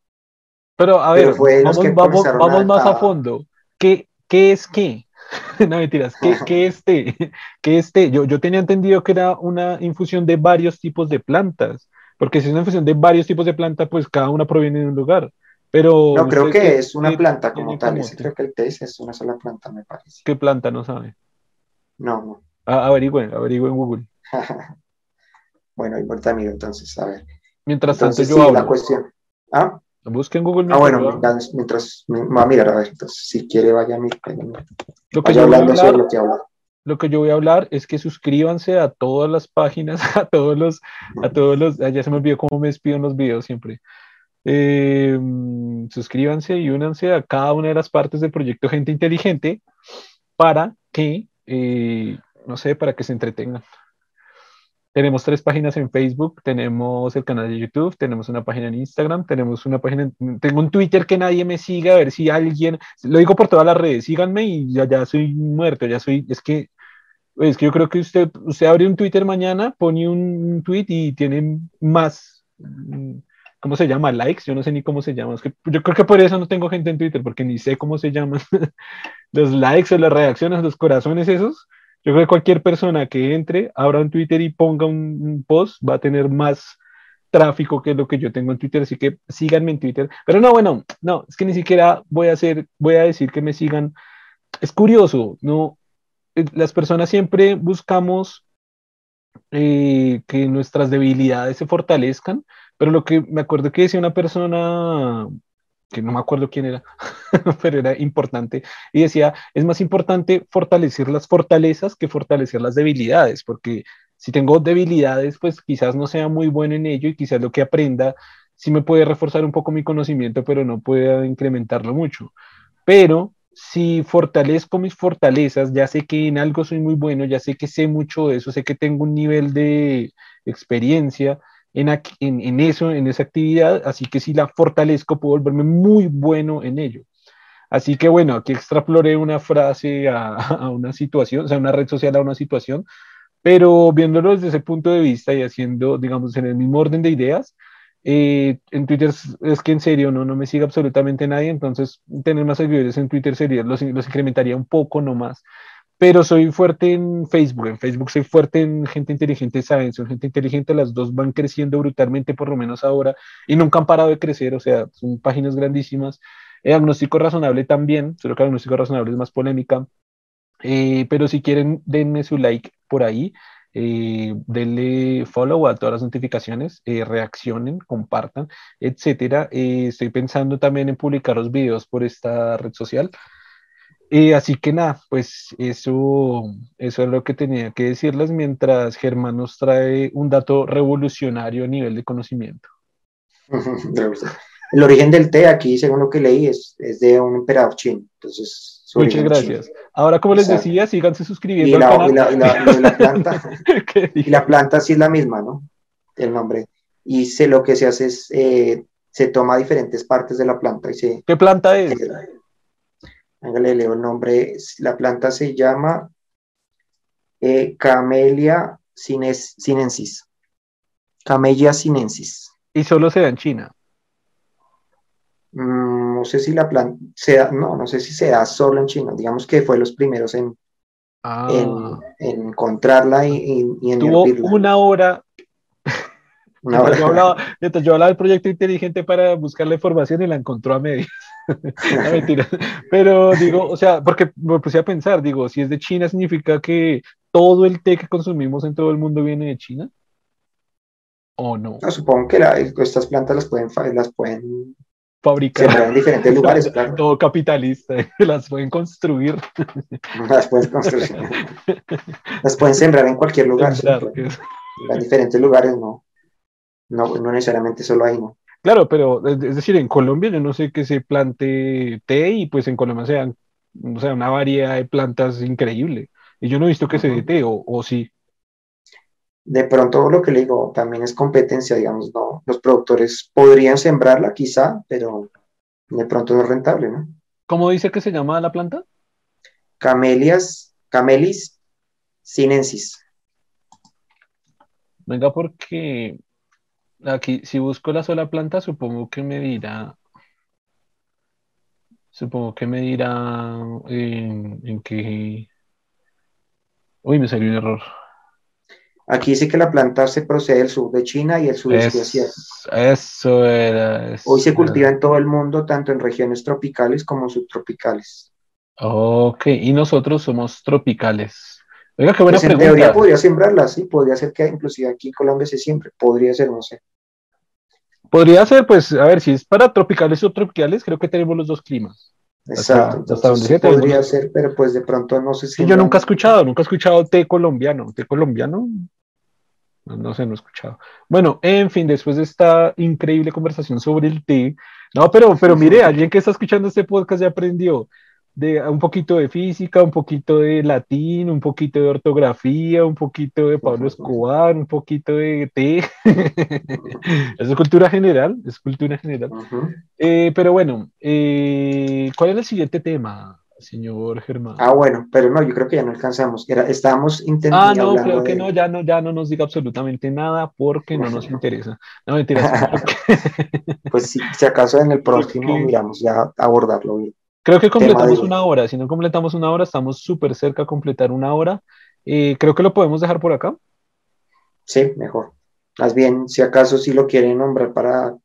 Speaker 1: Pero a ver, vamos, vamos, más a fondo. ¿Qué, qué es qué? no mentiras, ¿qué, qué es té? ¿Qué es té? Yo, yo tenía entendido que era una infusión de varios tipos de plantas, porque si es una infusión de varios tipos de plantas, pues cada una proviene de un lugar. Pero
Speaker 2: no, creo que es una planta como tal. creo que el té es una sola planta, me parece.
Speaker 1: ¿Qué planta? No sabe.
Speaker 2: No, no.
Speaker 1: Ah, averigüen, averigüen en Google.
Speaker 2: bueno, importa amigo, entonces, a ver.
Speaker 1: Mientras tanto, yo hablo.
Speaker 2: la cuestión. ¿Ah?
Speaker 1: Busquen Google.
Speaker 2: Ah, bueno, mientras, va a mirar, a ver, entonces, si quiere, vaya a mirar.
Speaker 1: Lo que, yo voy a hablar, lo, que lo que yo voy a hablar es que suscríbanse a todas las páginas, a todos los, a todos los, ya se me olvidó cómo me despido en los videos siempre. Eh, suscríbanse y únanse a cada una de las partes del proyecto Gente Inteligente para que eh, no sé, para que se entretengan. Tenemos tres páginas en Facebook, tenemos el canal de YouTube, tenemos una página en Instagram, tenemos una página, tengo un Twitter que nadie me siga, a ver si alguien, lo digo por todas las redes, síganme y ya, ya soy muerto, ya soy, es que, es que yo creo que usted, usted abre un Twitter mañana, pone un tweet y tiene más, ¿cómo se llama? Likes, yo no sé ni cómo se llama. Es que yo creo que por eso no tengo gente en Twitter, porque ni sé cómo se llaman los likes o las reacciones, los corazones esos. Yo creo que cualquier persona que entre, abra un Twitter y ponga un, post, va a tener más tráfico que lo que yo tengo en Twitter, así que síganme en Twitter. Pero no, bueno, no, es que ni siquiera voy a hacer, voy a decir que me sigan. Es curioso, ¿no? Eh, las personas siempre buscamos eh, que nuestras debilidades se fortalezcan, pero lo que me acuerdo que decía una persona, que no me acuerdo quién era, pero era importante, y decía, es más importante fortalecer las fortalezas que fortalecer las debilidades, porque si tengo debilidades, pues quizás no sea muy bueno en ello y quizás lo que aprenda sí me puede reforzar un poco mi conocimiento, pero no pueda incrementarlo mucho. Pero si fortalezco mis fortalezas, ya sé que en algo soy muy bueno, ya sé que sé mucho de eso, sé que tengo un nivel de experiencia en, en, eso, en esa actividad, así que si la fortalezco puedo volverme muy bueno en ello. Así que bueno, aquí extrapolé una frase a, a, una situación, o sea, una red social a una situación, pero viéndolo desde ese punto de vista y haciendo, digamos, en el mismo orden de ideas, eh, en Twitter es, que en serio no, no me sigue absolutamente nadie, entonces tener más seguidores en Twitter sería, los, los incrementaría un poco nomás. Pero soy fuerte en Facebook, en Facebook soy fuerte en gente inteligente, saben, son gente inteligente, las dos van creciendo brutalmente por lo menos ahora y nunca han parado de crecer, o sea, son páginas grandísimas. El agnóstico razonable también, solo que el agnóstico razonable es más polémica. Eh, pero si quieren, denme su like por ahí eh, denle follow a todas las notificaciones, eh, reaccionen, compartan, etcétera. Eh, estoy pensando también en publicar los videos por esta red social. Así que nada, pues eso, eso es lo que tenía que decirles mientras Germán nos trae un dato revolucionario a nivel de conocimiento.
Speaker 2: El origen del té aquí, según lo que leí, es, es de un emperador chino. Entonces,
Speaker 1: Muchas gracias. Ahora, como les decía, síganse suscribiendo
Speaker 2: y la, al canal. Y la, planta, y la planta sí es la misma, ¿no? El nombre. Y se, lo que se hace es, eh, se toma diferentes partes de la planta y se...
Speaker 1: ¿Qué planta es?
Speaker 2: Le leo el nombre. La planta se llama eh, Camellia sinensis. Camellia sinensis.
Speaker 1: ¿Y solo se da en China?
Speaker 2: Mm, no sé si la planta, sea, no, no sé si se da solo en China, digamos que fue los primeros en, en, encontrarla y, y, en
Speaker 1: Tuvo una hora. Una hora. Yo, hablaba, yo hablaba del proyecto inteligente para buscar la información y la encontró a medias. mentira. Pero digo, o sea, porque me puse a pensar, digo, si es de China, significa que todo el té que consumimos en todo el mundo viene de China. ¿O no?
Speaker 2: no supongo que la, estas plantas las pueden, las pueden
Speaker 1: fabricar.
Speaker 2: en diferentes lugares, claro.
Speaker 1: Todo capitalista, las pueden construir.
Speaker 2: Las pueden construir. las pueden sembrar en cualquier lugar. En diferentes lugares, no. no. No necesariamente solo ahí, ¿no?
Speaker 1: Claro, pero es decir, en Colombia yo no sé que se plante té y pues en Colombia sean, o sea, una variedad de plantas increíble. Y yo no he visto que se dé té, o, o sí
Speaker 2: de pronto lo que le digo también es competencia, digamos, no, los productores podrían sembrarla quizá, pero de pronto no es rentable, ¿no?
Speaker 1: ¿Cómo dice que se llama la planta?
Speaker 2: Camelias, Camelis sinensis.
Speaker 1: Venga, porque aquí, si busco la sola planta, supongo que me dirá, supongo que me dirá en, en que, uy, me salió un error.
Speaker 2: Aquí dice que la planta se procede del sur de China y el sudeste asiático.
Speaker 1: Eso era.
Speaker 2: Hoy se cultiva en todo el mundo, tanto en regiones tropicales como subtropicales.
Speaker 1: Ok, y nosotros somos tropicales. Oiga, qué buena
Speaker 2: pues en teoría podría sembrarla, sí, podría ser que inclusive aquí en Colombia se siempre, podría ser, no sé.
Speaker 1: Podría ser, pues, a ver, si es para tropicales o tropicales, creo que tenemos los dos climas.
Speaker 2: Exacto, hasta, donde podría ser, pero pues de pronto no sé si.
Speaker 1: yo nunca he escuchado, nunca he escuchado té colombiano. Té colombiano, no, sé, no he escuchado. Bueno, en fin, después de esta increíble conversación sobre el té, no, pero, pero mire, alguien que está escuchando este podcast ya aprendió de un poquito de física, un poquito de latín, un poquito de ortografía, un poquito de Pablo Escobar, un poquito de té. es cultura general, es cultura general. Eh, pero bueno, eh, ¿cuál es el siguiente tema? Señor Germán.
Speaker 2: Ah, bueno, pero no, yo creo que ya no alcanzamos. Era, estábamos intentando.
Speaker 1: Ah, no, creo que no, ya no, ya no nos diga absolutamente nada porque no nos interesa. No mentiras.
Speaker 2: pues sí, si acaso en el próximo miramos ya abordarlo bien.
Speaker 1: Creo que completamos una hora. Si no completamos una hora, estamos súper cerca a completar una hora. y creo que lo podemos dejar por acá.
Speaker 2: Sí, mejor. Más bien, si acaso sí lo quieren nombrar para,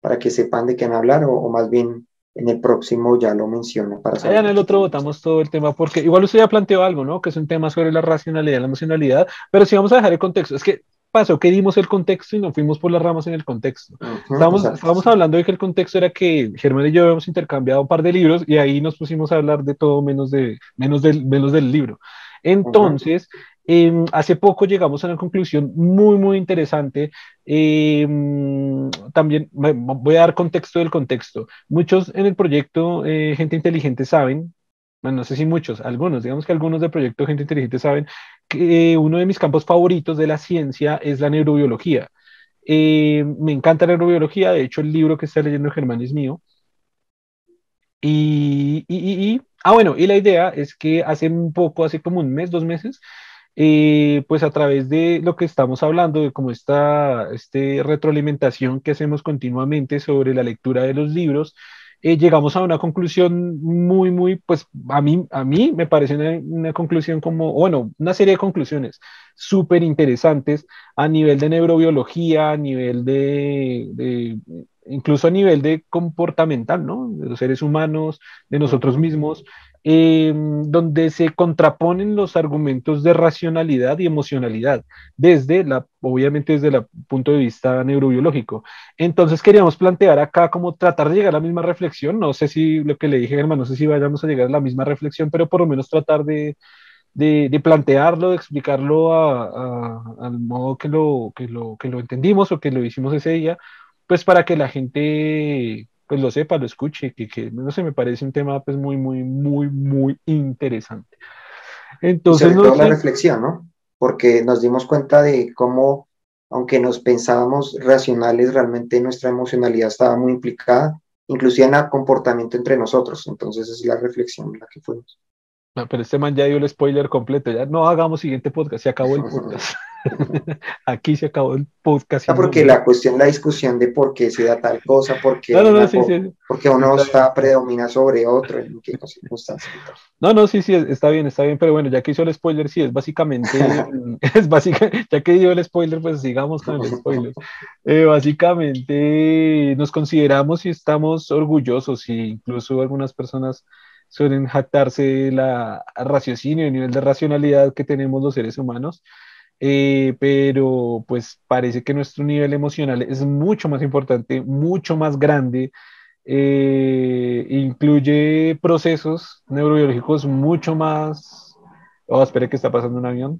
Speaker 2: para que sepan de qué van a hablar, o, más bien en el próximo ya lo menciona. Para
Speaker 1: saber en el otro votamos todo el tema, porque igual usted ya planteó algo, ¿no? Que es un tema sobre la racionalidad y la emocionalidad, pero si vamos a dejar el contexto. Es que pasó que dimos el contexto y nos fuimos por las ramas en el contexto. estábamos, hablando de que el contexto era que Germán y yo habíamos intercambiado un par de libros y ahí nos pusimos a hablar de todo menos, de, menos, del, menos del libro. Entonces, em, hace poco llegamos a una conclusión muy, muy interesante. Em, también voy a dar contexto del contexto. Muchos en el proyecto eh, Gente Inteligente saben bueno, no sé si muchos, algunos, digamos que algunos del proyecto Gente Inteligente saben que uno de mis campos favoritos de la ciencia es la neurobiología. Eh, me encanta la neurobiología, de hecho el libro que está leyendo Germán es mío. Y, y, ah, bueno, y la idea es que hace un poco, hace como un mes, dos meses, eh, pues a través de lo que estamos hablando, de cómo está este retroalimentación que hacemos continuamente sobre la lectura de los libros, eh, llegamos a una conclusión muy, muy, pues a mí, a mí me parece una, conclusión como, bueno, una serie de conclusiones súper interesantes a nivel de neurobiología, a nivel de, de, incluso a nivel de comportamental, ¿no? De los seres humanos, de nosotros mismos, Em, donde se contraponen los argumentos de racionalidad y emocionalidad, desde la, obviamente desde el punto de vista neurobiológico. Entonces queríamos plantear acá como tratar de llegar a la misma reflexión, no sé si lo que le dije, hermano, no sé si vayamos a llegar a la misma reflexión, pero por lo menos tratar de, de, plantearlo, de explicarlo al modo que lo, que, lo, que lo entendimos o que lo hicimos ese día, pues para que la gente pues lo sepa, lo escuche, que, que no sé, me parece un tema pues muy, muy, muy, muy interesante.
Speaker 2: Entonces, no la reflexión, ¿no? Porque nos dimos cuenta de cómo, aunque nos pensábamos racionales, realmente nuestra emocionalidad estaba muy implicada, inclusive en el comportamiento entre nosotros. Entonces, es la reflexión en la que fuimos.
Speaker 1: No, pero este man ya dio el spoiler completo, ya no hagamos siguiente podcast, se acabó el podcast. Aquí se acabó el podcast.
Speaker 2: Ah, porque la cuestión, la discusión de por qué se da tal cosa, por qué, porque uno está predomina sobre otro, en qué circunstancias.
Speaker 1: No, no, sí, sí, está bien, está bien, pero bueno, ya que hizo el spoiler, sí, es básicamente, es básicamente, ya que dio el spoiler, pues sigamos con el spoiler. Eh, básicamente nos consideramos y estamos orgullosos, y incluso algunas personas suelen jactarse la raciocinio, el nivel de racionalidad que tenemos los seres humanos, eh, pero pues parece que nuestro nivel emocional es mucho más importante, mucho más grande, eh, incluye procesos neurobiológicos mucho más... Oh, espere que está pasando un avión.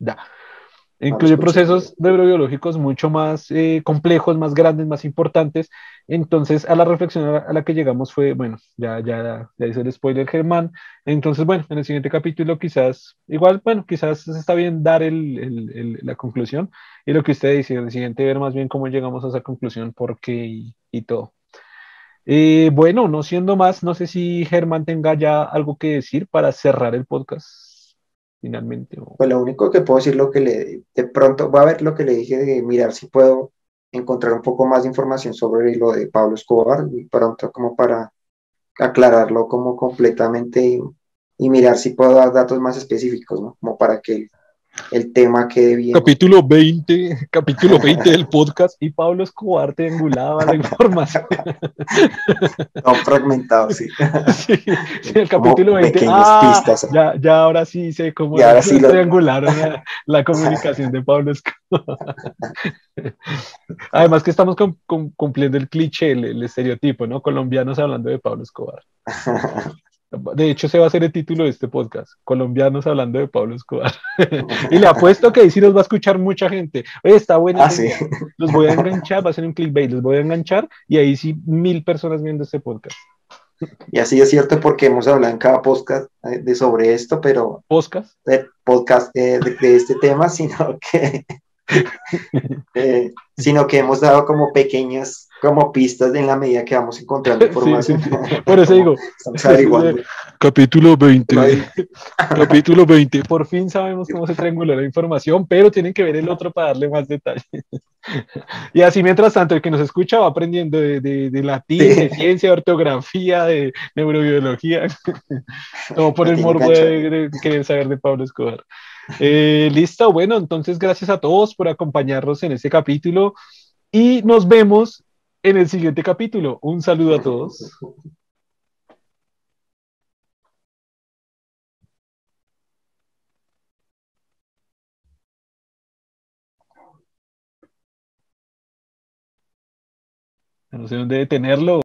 Speaker 1: Ya. Incluye procesos neurobiológicos mucho más eh, complejos, más grandes, más importantes. Entonces, a la reflexión a la que llegamos fue, bueno, ya, ya, ya hice el spoiler Germán. Entonces, bueno, en el siguiente capítulo quizás, igual, bueno, quizás está bien dar el, el, la conclusión y lo que usted dice, en el siguiente ver más bien cómo llegamos a esa conclusión, por qué y, y todo. Eh, bueno, no siendo más, no sé si Germán tenga ya algo que decir para cerrar el podcast finalmente?
Speaker 2: Pues lo único que puedo decir, lo que le, de pronto, voy a ver lo que le dije de mirar si puedo encontrar un poco más de información sobre lo de Pablo Escobar, y pronto como para aclararlo como completamente y, y mirar si puedo dar datos más específicos, ¿no? Como para que el tema quede bien.
Speaker 1: Capítulo 20, capítulo 20 del podcast y Pablo Escobar triangulaba la información.
Speaker 2: No, fragmentado, sí.
Speaker 1: sí. el capítulo 20. Ah, ya, ya ahora sí sé cómo
Speaker 2: ahora sí
Speaker 1: triangularon la, comunicación de Pablo Escobar. Además que estamos cumpliendo el cliché, el estereotipo, ¿no? Colombianos hablando de Pablo Escobar. De hecho, se va a ser el título de este podcast, Colombianos hablando de Pablo Escobar. y le apuesto que ahí sí nos va a escuchar mucha gente. Oye, está bueno.
Speaker 2: Ah,
Speaker 1: los voy a enganchar, va a ser un clickbait, los voy a enganchar y ahí sí mil personas viendo este podcast.
Speaker 2: Y así es cierto porque hemos hablado en cada podcast eh, de sobre esto, pero...
Speaker 1: ¿Podcast?
Speaker 2: podcast eh, de, de, este tema, sino que Eh, sino que hemos dado como pequeñas como pistas en la medida que vamos encontrando información.
Speaker 1: Por eso digo, capítulo 20, capítulo 20, por fin sabemos cómo se triangula la información, pero tienen que ver el otro para darle más detalle. y así mientras tanto, el que nos escucha va aprendiendo de, de, latín, de ciencia, de ortografía, de neurobiología, todo por el morbo de, querer saber de Pablo Escobar. Eh, listo, bueno, entonces gracias a todos por acompañarnos en este capítulo y nos vemos en el siguiente capítulo. Un saludo a todos. No sé dónde detenerlo.